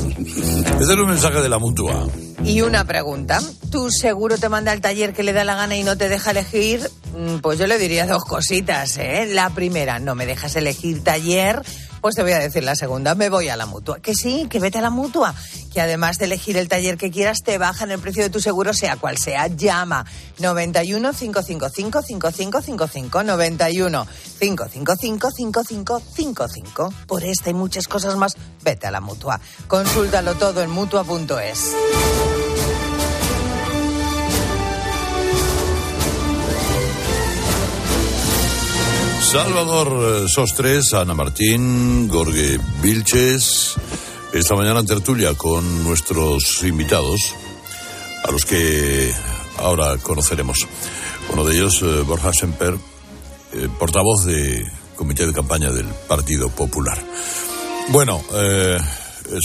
Speaker 1: Este es un mensaje de la mutua.
Speaker 27: Y una pregunta. ¿Tú seguro te manda al taller que le da la gana y no te deja elegir? Mm, Pues yo le diría dos cositas, ¿eh? La primera, no me dejas elegir taller. Pues te voy a decir la segunda, me voy a la mutua. Que sí, que vete a la mutua. Que además de elegir el taller que quieras, te bajan el precio de tu seguro, sea cual sea. Llama 91 555 5555 91 555 5555. Por esta y muchas cosas más, vete a la mutua. Consúltalo todo en mutua.es.
Speaker 1: Salvador eh, Sostres, Ana Martín, Gorge Vilches. Esta mañana en tertulia con nuestros invitados, a los que ahora conoceremos. Uno de ellos, eh, Borja Semper, eh, portavoz de Comité de Campaña del Partido Popular. Bueno,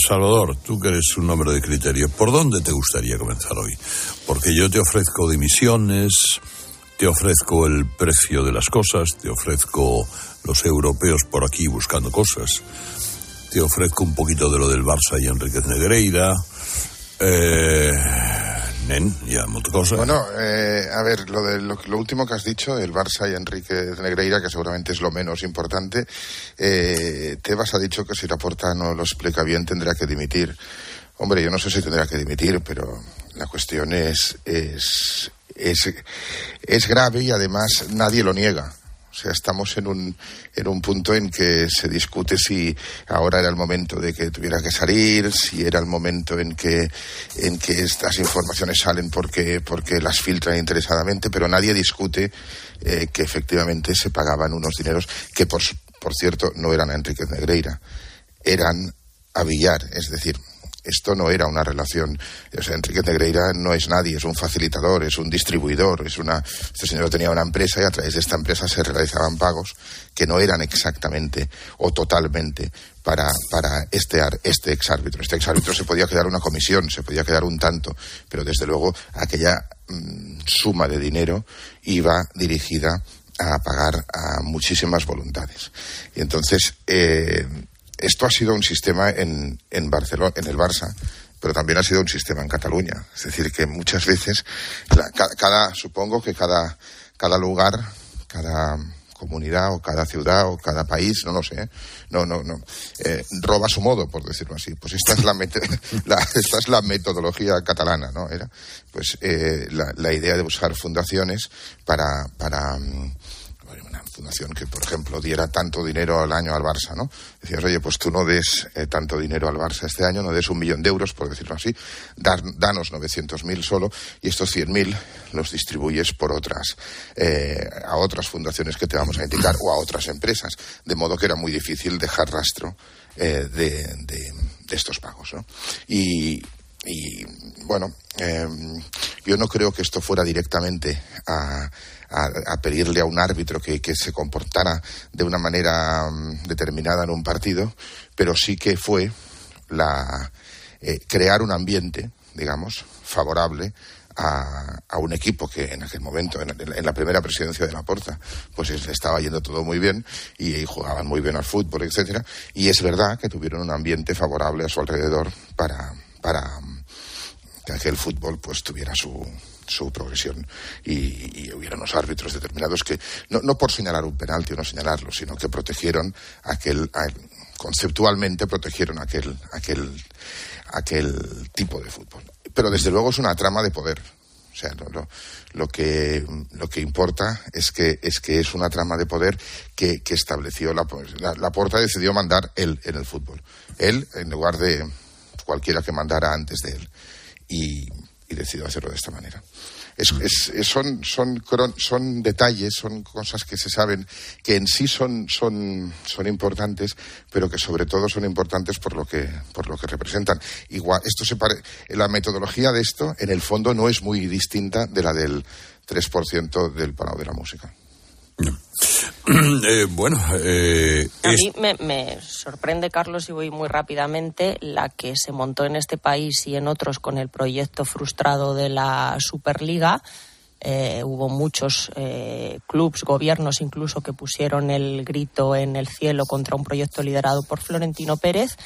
Speaker 1: Salvador, tú que eres un hombre de criterio, ¿por dónde te gustaría comenzar hoy? Porque yo te ofrezco dimisiones, te ofrezco el precio de las cosas, te ofrezco los europeos por aquí buscando cosas, te ofrezco un poquito de lo del Barça y Enriquez Negreira, eh, nen, ya muchas.
Speaker 18: Bueno, eh, a ver, lo, de, lo, lo último que has dicho, el Barça y Enrique Negreira, que seguramente es lo menos importante, eh, Tebas ha dicho que si la porta no lo explica bien tendrá que dimitir. Hombre, yo no sé si tendrá que dimitir, pero la cuestión es, es, es, es grave y además nadie lo niega. O sea, estamos en un, en un punto en que se discute si ahora era el momento de que tuviera que salir, si era el momento en que, en que estas informaciones salen porque, porque las filtran interesadamente, pero nadie discute eh, que efectivamente se pagaban unos dineros que, por, por cierto, no eran a Enriquez Negreira, eran a Villar, es decir, esto no era una relación. O sea, Enrique Negreira no es nadie, es un facilitador, es un distribuidor, es una. Este señor tenía una empresa y a través de esta empresa se realizaban pagos que no eran exactamente o totalmente para, para este, este exárbitro. Este exárbitro se podía quedar una comisión, se podía quedar un tanto, pero desde luego aquella mm, suma de dinero iba dirigida a pagar a muchísimas voluntades. Y entonces, eh, esto ha sido un sistema en, en, Barcelona, en el Barça, pero también ha sido un sistema en Cataluña. Es decir, que muchas veces, la- ca- cada, supongo que cada, cada lugar, cada comunidad o cada ciudad o cada país, no lo sé, no, no, no, eh, roba su modo, por decirlo así. Pues esta es la, la esta es la metodología catalana, ¿no? Era, pues eh, la, la, idea de buscar fundaciones para, para mm, fundación que, por ejemplo, diera tanto dinero al año al Barça, ¿no? Decías, oye, pues tú no des eh, tanto dinero al Barça este año, no des un millón de euros, por decirlo así, dar, danos 900.000 solo y estos 100.000 los distribuyes por otras, eh, a otras fundaciones que te vamos a indicar o a otras empresas. De modo que era muy difícil dejar rastro eh, de, estos pagos, ¿no? Y, y bueno, eh, yo no creo que esto fuera directamente a, a, pedirle a un árbitro que, se comportara de una manera mm, determinada en un partido, pero sí que fue la, eh, crear un ambiente, digamos, favorable a, a, un equipo que en aquel momento, en, la primera presidencia de la Porta, pues estaba yendo todo muy bien y, y, jugaban muy bien al fútbol, etcétera. Y es verdad que tuvieron un ambiente favorable a su alrededor para, para que aquel fútbol pues tuviera su, su progresión y, y, hubiera unos árbitros determinados que, no, no, por señalar un penalti o no señalarlo, sino que protegieron aquel, conceptualmente protegieron aquel, aquel, aquel tipo de fútbol. Pero desde luego es una trama de poder. O sea, lo, lo, que, lo que importa es que, es que es una trama de poder que, que estableció la, la, la Porta decidió mandar él en el fútbol. Él en lugar de cualquiera que mandara antes de él. Y, y decidió hacerlo de esta manera. Es, es, son, son, son detalles, son cosas que se saben que en sí son, son, son importantes, pero que sobre todo son importantes por lo que, por lo que representan. Igual, esto se pare, la metodología de esto, en el fondo, no es muy distinta de la del 3% del parado de la música.
Speaker 1: Eh, bueno, eh,
Speaker 20: a mí me, sorprende, Carlos, y voy muy rápidamente, la que se montó en este país y en otros con el proyecto frustrado de la Superliga. Eh, hubo muchos eh, clubs, gobiernos incluso, que pusieron el grito en el cielo contra un proyecto liderado por Florentino Pérez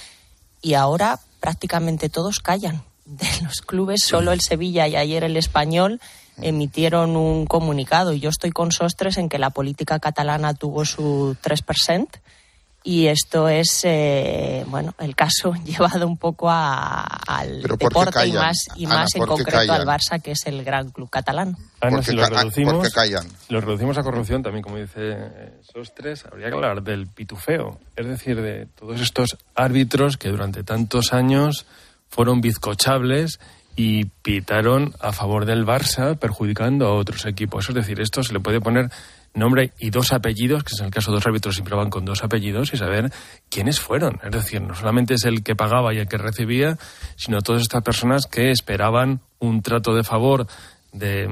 Speaker 20: y ahora prácticamente todos callan. De los clubes, solo el Sevilla y ayer el Español emitieron un comunicado. Y yo estoy con Sostres en que la política catalana tuvo su 3% y esto es eh, bueno el caso llevado un poco al deporte y más y más en concreto al Barça que es el gran club catalán.
Speaker 19: Ana, si lo reducimos, lo reducimos a corrupción también como dice eh, Sostres habría que hablar del pitufeo es decir de todos estos árbitros que durante tantos años fueron bizcochables y pitaron a favor del Barça, perjudicando a otros equipos. Es decir, esto se le puede poner nombre y dos apellidos, que es en el caso de dos árbitros siempre van con dos apellidos, y saber quiénes fueron. Es decir, no solamente es el que pagaba y el que recibía, sino todas estas personas que esperaban un trato de favor de,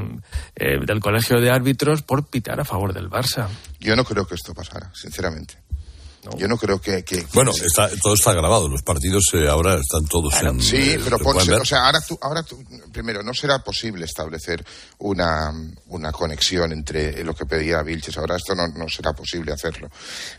Speaker 19: eh, del colegio de árbitros por pitar a favor del Barça.
Speaker 18: Yo no creo que esto pasara, sinceramente. Yo no creo que...
Speaker 1: bueno, está, todo está grabado, los partidos eh, ahora están todos en...
Speaker 18: Sí, pero o sea, ahora tú, ahora tú, primero, no será posible establecer una, una conexión entre lo que pedía Vilches, ahora esto no, no será posible hacerlo.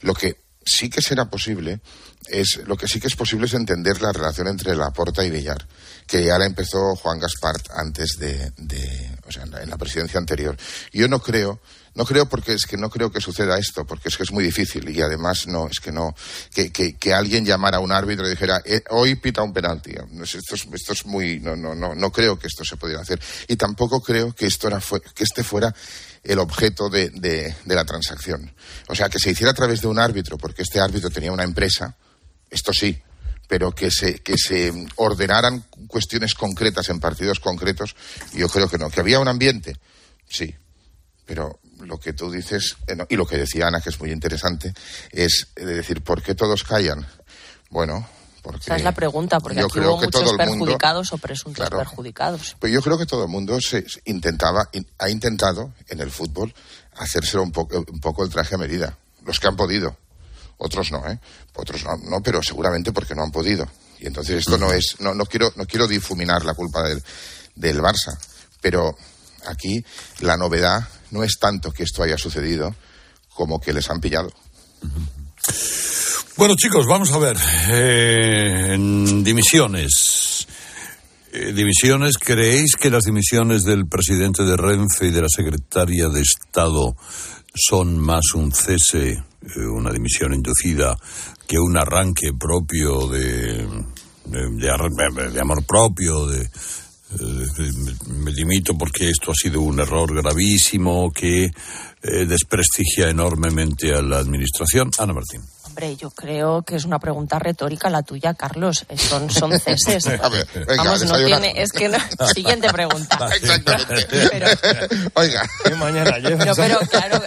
Speaker 18: Lo que sí que será posible es lo que sí que es posible es entender la relación entre Laporta y Villar, que ya la empezó Juan Gaspart antes de, de o sea, en la, en la, presidencia anterior. Yo no creo no creo porque es que no creo que suceda esto, porque es que es muy difícil y además no, es que no, que, que, alguien llamara a un árbitro y dijera, eh, hoy pita un penalti. Esto es, esto es muy, no, no, no, no creo que esto se pudiera hacer. Y tampoco creo que esto era, que este fuera el objeto de, de, de la transacción. O sea, que se hiciera a través de un árbitro, porque este árbitro tenía una empresa, esto sí, pero que se, que se ordenaran cuestiones concretas en partidos concretos, yo creo que no. Que había un ambiente, sí, pero lo que tú dices, eh, y lo que decía Ana, que es muy interesante, es decir, ¿por qué todos callan? Bueno, porque...
Speaker 20: Esa es la pregunta, porque aquí hubo muchos perjudicados o presuntos perjudicados.
Speaker 18: Pues yo creo que todo el mundo se intentaba, ha intentado en el fútbol hacerse un poco, un poco el traje a medida. Los que han podido. Otros no, ¿eh? Otros no, no, pero seguramente porque no han podido. Y entonces esto no es, no, no quiero, no quiero difuminar la culpa del, del Barça, pero aquí la novedad no es tanto que esto haya sucedido como que les han pillado.
Speaker 1: Bueno, chicos, vamos a ver. Eh, dimisiones. Eh, dimisiones, ¿creéis que las dimisiones del presidente de Renfe y de la secretaria de Estado son más un cese, eh, una dimisión inducida, que un arranque propio de, de, amor propio, de, me limito porque esto ha sido un error gravísimo que desprestigia enormemente a la administración. Ana Martín.
Speaker 20: Hombre, yo creo que es una pregunta retórica la tuya, Carlos. Son, son ceses. Vamos, no tiene. Es que Siguiente pregunta.
Speaker 18: Exactamente. Oiga.
Speaker 19: mañana
Speaker 20: pero, pero, claro,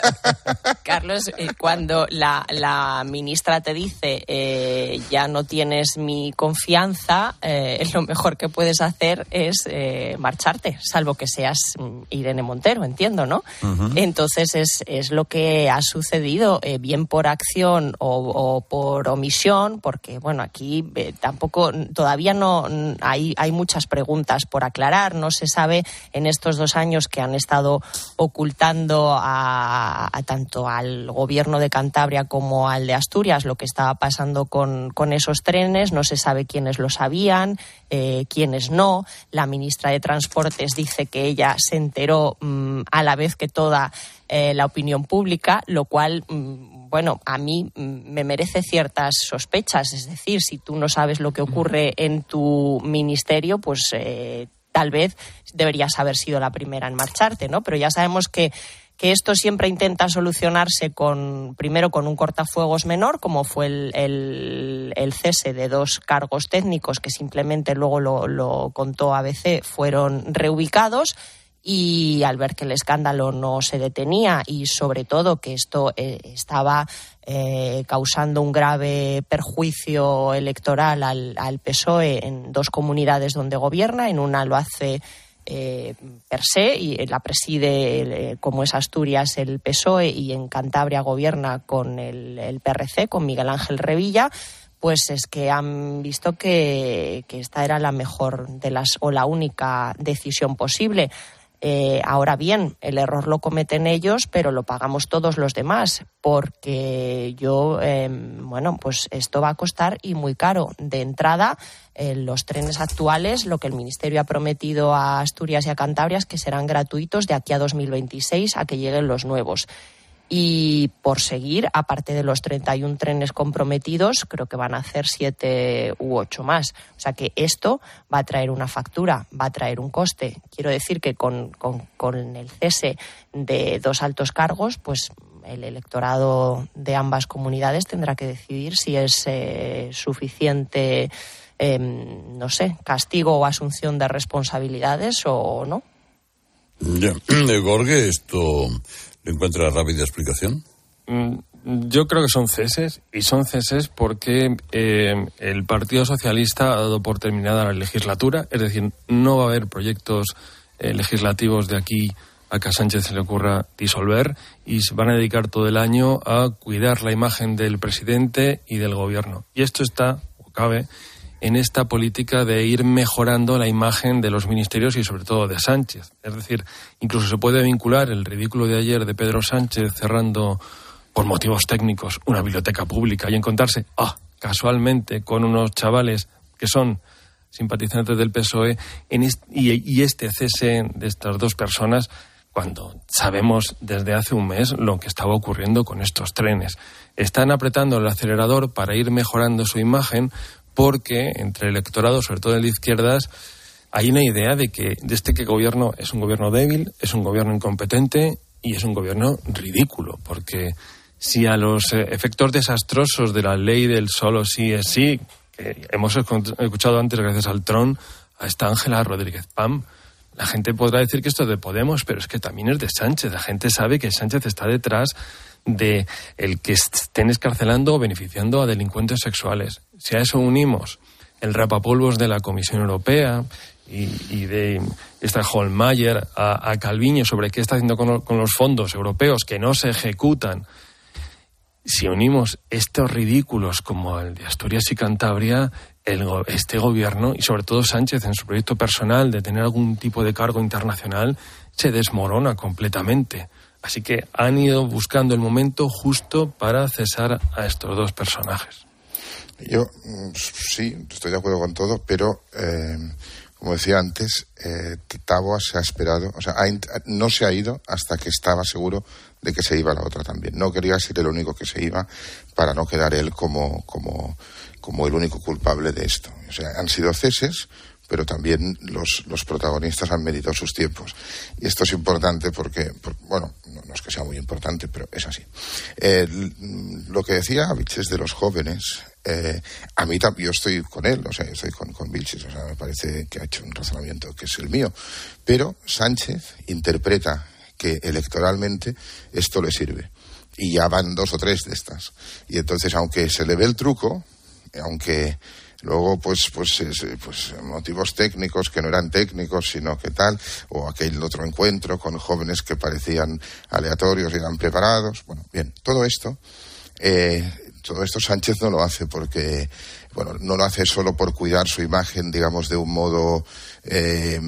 Speaker 20: Carlos, eh, cuando la, la, ministra te dice eh, ya no tienes mi confianza, eh, lo mejor que puedes hacer es marcharte, salvo que seas mm, Irene Montero, entiendo, ¿no? Entonces es, es lo que ha sucedido, bien por acción o o por omisión, porque bueno, aquí eh, tampoco todavía no hay, hay muchas preguntas por aclarar. No se sabe en estos dos años que han estado ocultando a, tanto al gobierno de Cantabria como al de Asturias lo que estaba pasando con, con esos trenes. No se sabe quiénes lo sabían, eh, quiénes no. La ministra de Transportes dice que ella se enteró mm, a la vez que toda eh, la opinión pública, lo cual mm, bueno, a mí mm, me merece ciertas sospechas. Es decir, si tú no sabes lo que ocurre en tu ministerio, pues eh, tal vez deberías haber sido la primera en marcharte, ¿no? Pero ya sabemos que que esto siempre intenta solucionarse con primero con un cortafuegos menor, como fue el, el, cese de dos cargos técnicos que simplemente luego lo, lo contó ABC, fueron reubicados y al ver que el escándalo no se detenía y sobre todo que esto eh, estaba eh, causando un grave perjuicio electoral al, PSOE en dos comunidades donde gobierna, en una lo hace eh, per se y la preside como es Asturias el PSOE y en Cantabria gobierna con el, el PRC, con Miguel Ángel Revilla pues es que han visto que, que, esta era la mejor de las o la única decisión posible. Eh, ahora bien, el error lo cometen ellos, pero lo pagamos todos los demás, porque yo, em, bueno, pues esto va a costar y muy caro. De entrada, los trenes actuales, lo que el Ministerio ha prometido a Asturias y a Cantabria es que serán gratuitos de aquí a 2026 a que lleguen los nuevos y por seguir, aparte de los 31 trenes comprometidos, creo que van a hacer siete u ocho más. O sea que esto va a traer una factura, va a traer un coste. Quiero decir que con, el cese de dos altos cargos, pues el electorado de ambas comunidades tendrá que decidir si es eh, suficiente, em, no sé, castigo o asunción de responsabilidades o no.
Speaker 1: Ya, Gorge, esto ¿Le encuentra rápida explicación?
Speaker 19: Mm, yo creo que son ceses y son ceses porque eh, el Partido Socialista ha dado por terminada la legislatura, es decir, no va a haber proyectos eh, legislativos de aquí a que a Sánchez se le ocurra disolver y se van a dedicar todo el año a cuidar la imagen del presidente y del gobierno. Y esto está, o cabe, en esta política de ir mejorando la imagen de los ministerios y sobre todo de Sánchez. Es decir, incluso se puede vincular el ridículo de ayer de Pedro Sánchez cerrando por motivos técnicos una biblioteca pública y encontrarse, ah, casualmente con unos chavales que son simpatizantes del PSOE en y, este cese de estas dos personas cuando sabemos desde hace un mes lo que estaba ocurriendo con estos trenes. Están apretando el acelerador para ir mejorando su imagen porque entre el electorado, sobre todo de izquierdas, hay una idea de que de este que gobierno es un gobierno débil, es un gobierno incompetente y es un gobierno ridículo, porque si a los eh, efectos desastrosos de la ley del solo sí es sí, que hemos escuchado antes gracias al Tron a esta Ángela Rodríguez Pam, la gente podrá decir que esto es de Podemos, pero es que también es de Sánchez. La gente sabe que Sánchez está detrás de el que estén escarcelando o beneficiando a delincuentes sexuales. Si a eso unimos el rapapolvos de la Comisión Europea y, de esta Holmeyer a, Calviño sobre qué está haciendo con, los fondos europeos que no se ejecutan, si unimos estos ridículos como el de Asturias y Cantabria, este gobierno y sobre todo Sánchez en su proyecto personal de tener algún tipo de cargo internacional se desmorona completamente. Así que han ido buscando el momento justo para cesar a estos dos personajes.
Speaker 18: Yo mm, sí, estoy de acuerdo con todo, pero eh, como decía antes, eh, se ha esperado, o sea, no se ha ido hasta que estaba seguro de que se iba la otra también. No quería ser el único que se iba para no quedar él como, como, como el único culpable de esto. O sea, han sido ceses, pero también los, los protagonistas han medido sus tiempos. Y esto es importante porque, bueno, no, es que sea muy importante, pero es así. Eh, lo que decía Vilches de los jóvenes, eh, a mí yo estoy con él, o sea, estoy con, con Vilches, o sea, me parece que ha hecho un razonamiento que es el mío. Pero Sánchez interpreta que electoralmente esto le sirve. Y ya van dos o tres de estas. Y entonces, aunque se le ve el truco, aunque Luego, pues, pues, pues motivos técnicos que no eran técnicos, sino que tal, o aquel otro encuentro con jóvenes que parecían aleatorios y eran preparados. Bueno, bien, todo esto, eh, todo esto Sánchez no lo hace porque, bueno, no lo hace solo por cuidar su imagen, digamos, de un modo eh,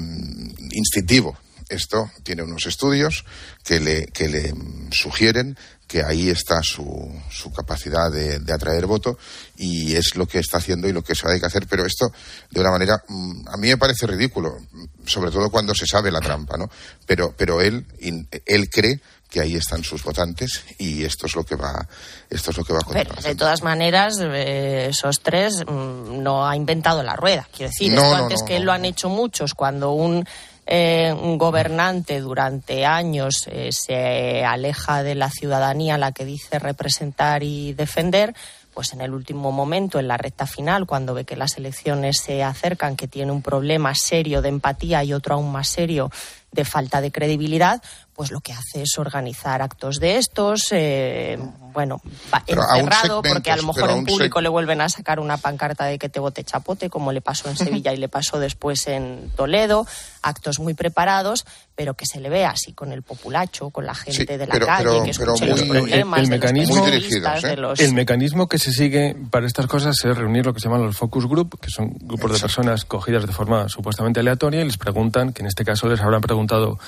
Speaker 18: instintivo. Esto tiene unos estudios que le, que le sugieren que ahí está su, su capacidad de, atraer voto y es lo que está haciendo y lo que se hay que hacer, pero esto de una manera mm, a mí me parece ridículo, sobre todo cuando se sabe la trampa, ¿no? Pero, pero él, él cree que ahí están sus votantes y esto es lo que va esto es lo que va a continuar.
Speaker 20: de todas maneras eh, esos tres mm, no ha inventado la rueda quiero decir esto antes que lo han hecho muchos cuando un eh, un gobernante durante años eh, se aleja de la ciudadanía a la que dice representar y defender, pues en el último momento, en la recta final, cuando ve que las elecciones se acercan, que tiene un problema serio de empatía y otro aún más serio de falta de credibilidad, pues lo que hace es organizar actos de estos, eh, bueno, encerrado, porque a lo mejor en público le vuelven a sacar una pancarta de que te vote chapote, como le pasó en Sevilla y le pasó después en Toledo, actos muy preparados, pero que se le vea así con el populacho, con la gente de la calle, que escuche los problemas
Speaker 19: el, mecanismo,
Speaker 18: ¿eh?
Speaker 19: el mecanismo que se sigue para estas cosas es reunir lo que se llaman los focus group, que son grupos de personas cogidas de forma supuestamente aleatoria y les preguntan, que en este caso les habrán preguntado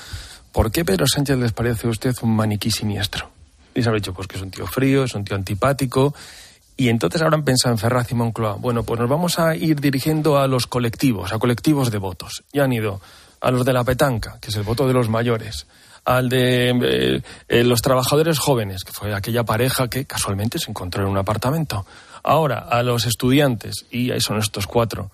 Speaker 19: ¿por qué Pedro Sánchez les parece a usted un maniquí siniestro? Y se habrá dicho, pues que es un tío frío, es un tío antipático. Y entonces habrán pensado en Ferraz y Moncloa, bueno, pues nos vamos a ir dirigiendo a los colectivos, a colectivos de votos. Y han ido a los de la petanca, que es el voto de los mayores, al de eh, eh, los trabajadores jóvenes, que fue aquella pareja que casualmente se encontró en un apartamento. Ahora, a los estudiantes, y ahí son estos cuatro.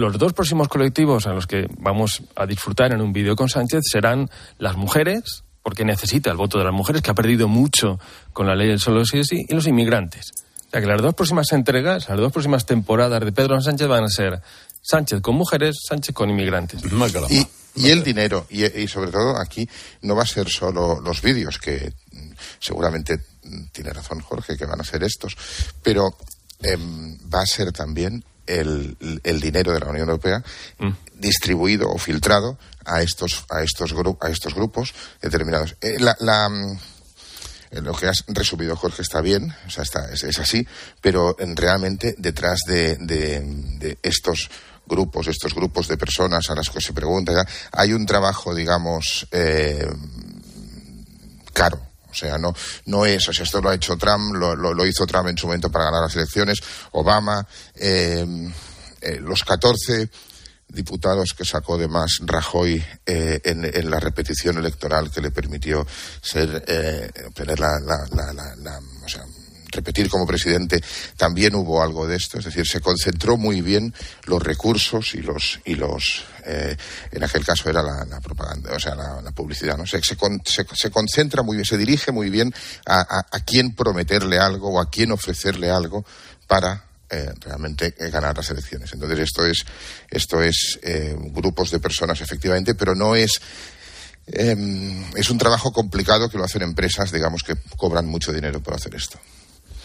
Speaker 19: Los dos próximos colectivos a los que vamos a disfrutar en un vídeo con Sánchez serán las mujeres, porque necesita el voto de las mujeres, que ha perdido mucho con la ley del solo sí sí, y los inmigrantes. O sea que las dos próximas entregas, las dos próximas temporadas de Pedro Sánchez van a ser Sánchez con mujeres, Sánchez con inmigrantes.
Speaker 18: Y, y el dinero, y, y, sobre todo aquí no va a ser solo los vídeos, que seguramente tiene razón Jorge, que van a ser estos, pero em, va a ser también el, dinero de la Unión Europea mm. distribuido o filtrado a estos, a estos, a estos grupos determinados. Eh, la, mm, eh, lo que has resumido, Jorge, está bien, o sea, está, es, así, pero realmente detrás de, de, estos grupos, estos grupos de personas a las que se pregunta, hay un trabajo, digamos, eh, caro o sea, no, no es, o sea, esto lo ha hecho Trump, lo, lo, hizo Trump en su momento para ganar las elecciones, Obama, eh, eh, los 14 diputados que sacó de más Rajoy eh, en, la repetición electoral que le permitió ser, obtener la, la, la, o sea, repetir como presidente, también hubo algo de esto. Es decir, se concentró muy bien los recursos y los, y los eh, en aquel caso era la, propaganda, o sea, la, publicidad, ¿no? Se, se, se, concentra muy bien, se dirige muy bien a, a, quién prometerle algo o a quién ofrecerle algo para eh, realmente eh, ganar las elecciones. Entonces esto es esto es grupos de personas efectivamente, pero no es em, es un trabajo complicado que lo hacen empresas, digamos, que cobran mucho dinero por hacer esto.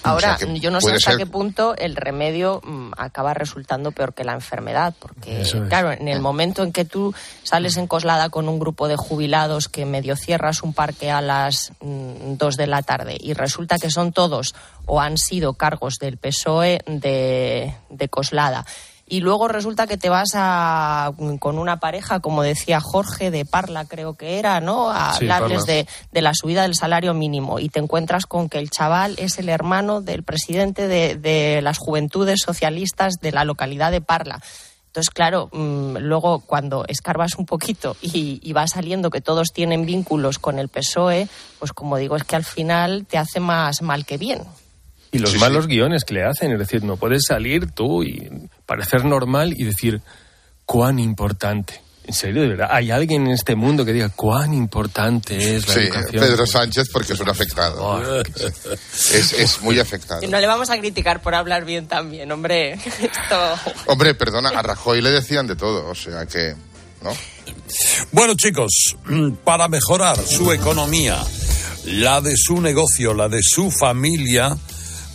Speaker 20: Ahora, yo no sé hasta qué punto el remedio mm, acaba resultando peor que la enfermedad, porque, claro, en el momento en que tú sales en Coslada con un grupo de jubilados que medio cierras un parque a las mm, dos de la tarde y resulta que son todos o han sido cargos del PSOE de, de Coslada y luego resulta que te vas a, con una pareja, como decía Jorge, de Parla creo que era, ¿no? A hablarles de, de, la subida del salario mínimo y te encuentras con que el chaval es el hermano del presidente de, de las juventudes socialistas de la localidad de Parla Entonces, claro, mm, luego cuando escarbas un poquito y, y, va saliendo que todos tienen vínculos con el PSOE, pues como digo, es que al final te hace más mal que bien.
Speaker 19: Y los malos guiones que le hacen, es decir, no puedes salir tú y parecer normal y decir cuán importante en serio, de verdad, ¿hay alguien en este mundo que diga cuán importante es la
Speaker 18: sí,
Speaker 19: educación?
Speaker 18: Pedro Sánchez porque es un afectado. Oh, es, es, muy afectado.
Speaker 20: Y no le vamos a criticar por hablar bien también, hombre. Esto...
Speaker 18: Hombre, perdona, a Rajoy le decían de todo, o sea que... ¿no?
Speaker 1: Bueno, chicos, para mejorar su economía, la de su negocio, la de su familia,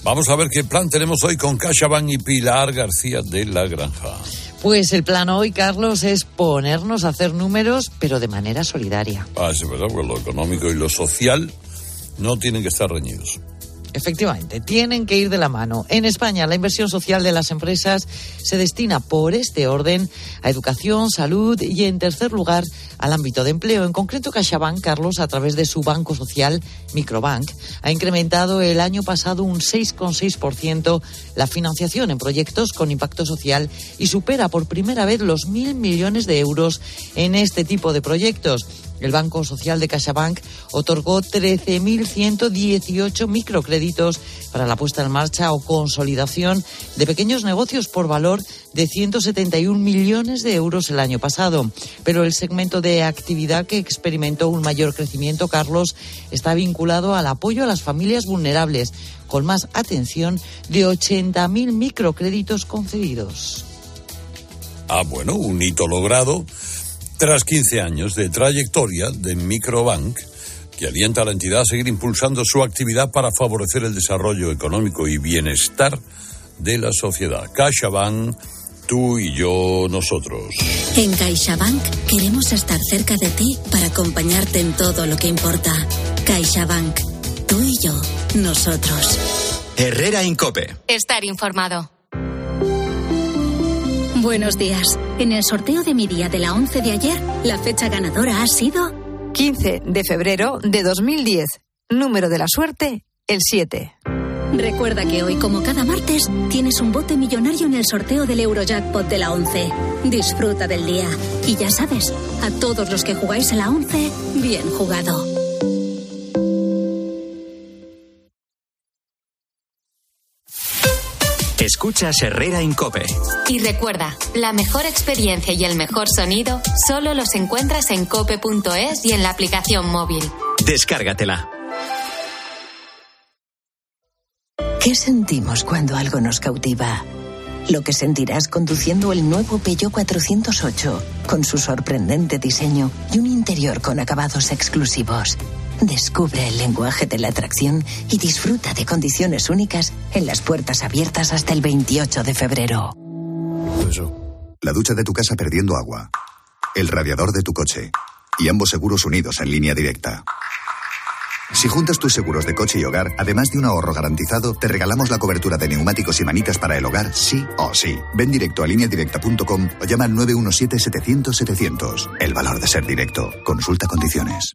Speaker 1: vamos a ver qué plan tenemos hoy con CaixaBank y Pilar García de la Granja.
Speaker 27: Pues el plan hoy, Carlos, es ponernos a hacer números, pero de manera solidaria.
Speaker 1: Ah, es verdad, porque lo económico y lo social no tienen que estar reñidos.
Speaker 27: Efectivamente, tienen que ir de la mano. En España, la inversión social de las empresas se destina por este orden a educación, salud y, en tercer lugar, al ámbito de empleo. En concreto, CaixaBank, Carlos, a través de su banco social Microbank, ha incrementado el año pasado un 6,6% la financiación en proyectos con impacto social y supera por primera vez los mil millones de euros en este tipo de proyectos. El Banco Social de CaixaBank otorgó 13.118 microcréditos para la puesta en marcha o consolidación de pequeños negocios por valor de 171 millones de euros el año pasado. Pero el segmento de actividad que experimentó un mayor crecimiento, Carlos, está vinculado al apoyo a las familias vulnerables, con más atención de 80.000 microcréditos concedidos.
Speaker 1: Ah, bueno, un hito logrado tras 15 años de trayectoria de Microbank, que alienta a la entidad a seguir impulsando su actividad para favorecer el desarrollo económico y bienestar de la sociedad. CaixaBank, tú y yo, nosotros.
Speaker 44: En CaixaBank queremos estar cerca de ti para acompañarte en todo lo que importa. CaixaBank, tú y yo, nosotros.
Speaker 45: Herrera Incope.
Speaker 12: Estar informado.
Speaker 36: Buenos días. En el sorteo de mi día de la 11 de ayer, la fecha ganadora ha sido
Speaker 17: 15 de febrero de 2010. Número de la suerte, el 7.
Speaker 36: Recuerda que hoy, como cada martes, tienes un bote millonario en el sorteo del Eurojackpot de la 11. Disfruta del día. Y ya sabes, a todos los que jugáis a la 11, bien jugado.
Speaker 45: Escuchas Herrera Incope.
Speaker 12: Y recuerda, la mejor experiencia y el mejor sonido solo los encuentras en cope.es y en la aplicación móvil.
Speaker 45: Descárgatela.
Speaker 46: ¿Qué sentimos cuando algo nos cautiva? Lo que sentirás conduciendo el nuevo Peugeot 408, con su sorprendente diseño y un interior con acabados exclusivos. Descubre el lenguaje de la atracción y disfruta de condiciones únicas en las puertas abiertas hasta el 28 de febrero.
Speaker 16: La ducha de tu casa perdiendo agua. El radiador de tu coche. Y ambos seguros unidos en línea directa. Si juntas tus seguros de coche y hogar, además de un ahorro garantizado, te regalamos la cobertura de neumáticos y manitas para el hogar, sí o sí. Ven directo a lineadirecta.com o llama al 917-700-700. El valor de ser directo. Consulta condiciones.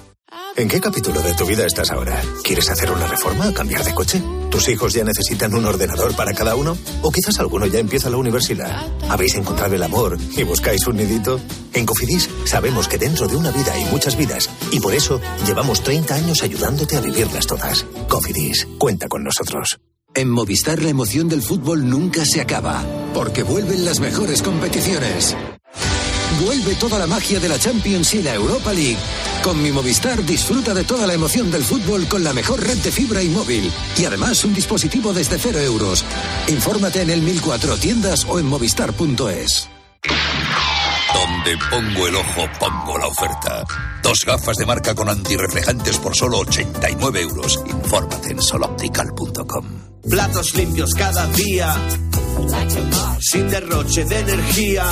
Speaker 37: ¿En qué capítulo de tu vida estás ahora? ¿Quieres hacer una reforma cambiar de coche? ¿Tus hijos ya necesitan un ordenador para cada uno? ¿O quizás alguno ya empieza la universidad? ¿Habéis encontrado el amor y buscáis un nidito? En Cofidis sabemos que dentro de una vida hay muchas vidas y por eso llevamos 30 años ayudándote a vivirlas todas. Cofidis, cuenta con nosotros.
Speaker 47: En Movistar la emoción del fútbol nunca se acaba, porque vuelven las mejores competiciones. Vuelve toda la magia de la Champions y la Europa League. Con mi Movistar disfruta de toda la emoción del fútbol con la mejor red de fibra y móvil. Y además un dispositivo desde cero euros. Infórmate en el 1004 tiendas o en movistar.es.
Speaker 22: Donde pongo el ojo, pongo la oferta. Dos gafas de marca con antirreflejantes por solo 89 euros. Infórmate en soloptical.com.
Speaker 8: Platos limpios cada día. Sin derroche de energía.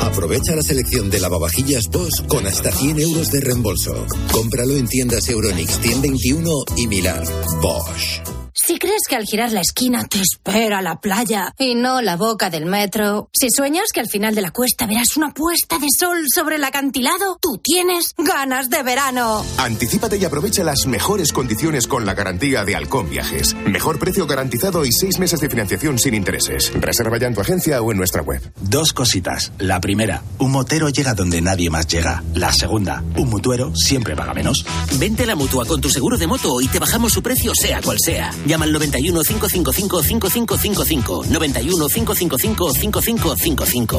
Speaker 22: Aprovecha la selección de lavavajillas Bosch con hasta 100 euros de reembolso. Cómpralo en tiendas Euronix 121 y Milar. Bosch.
Speaker 48: Si crees que al girar la esquina te espera la playa y no la boca del metro, si sueñas que al final de la cuesta verás una puesta de sol sobre el acantilado, tú tienes ganas de verano.
Speaker 49: Anticípate y aprovecha las mejores condiciones con la garantía de Halcón Viajes. Mejor precio garantizado y seis meses de financiación sin intereses. Reserva ya en tu agencia o en nuestra web.
Speaker 50: Dos cositas. La primera, un motero llega donde nadie más llega. La segunda, un mutuero siempre paga menos.
Speaker 51: Vente a la mutua con tu seguro de moto y te bajamos su precio sea cual sea. Llama al 91 555 5555. 91 555 5555.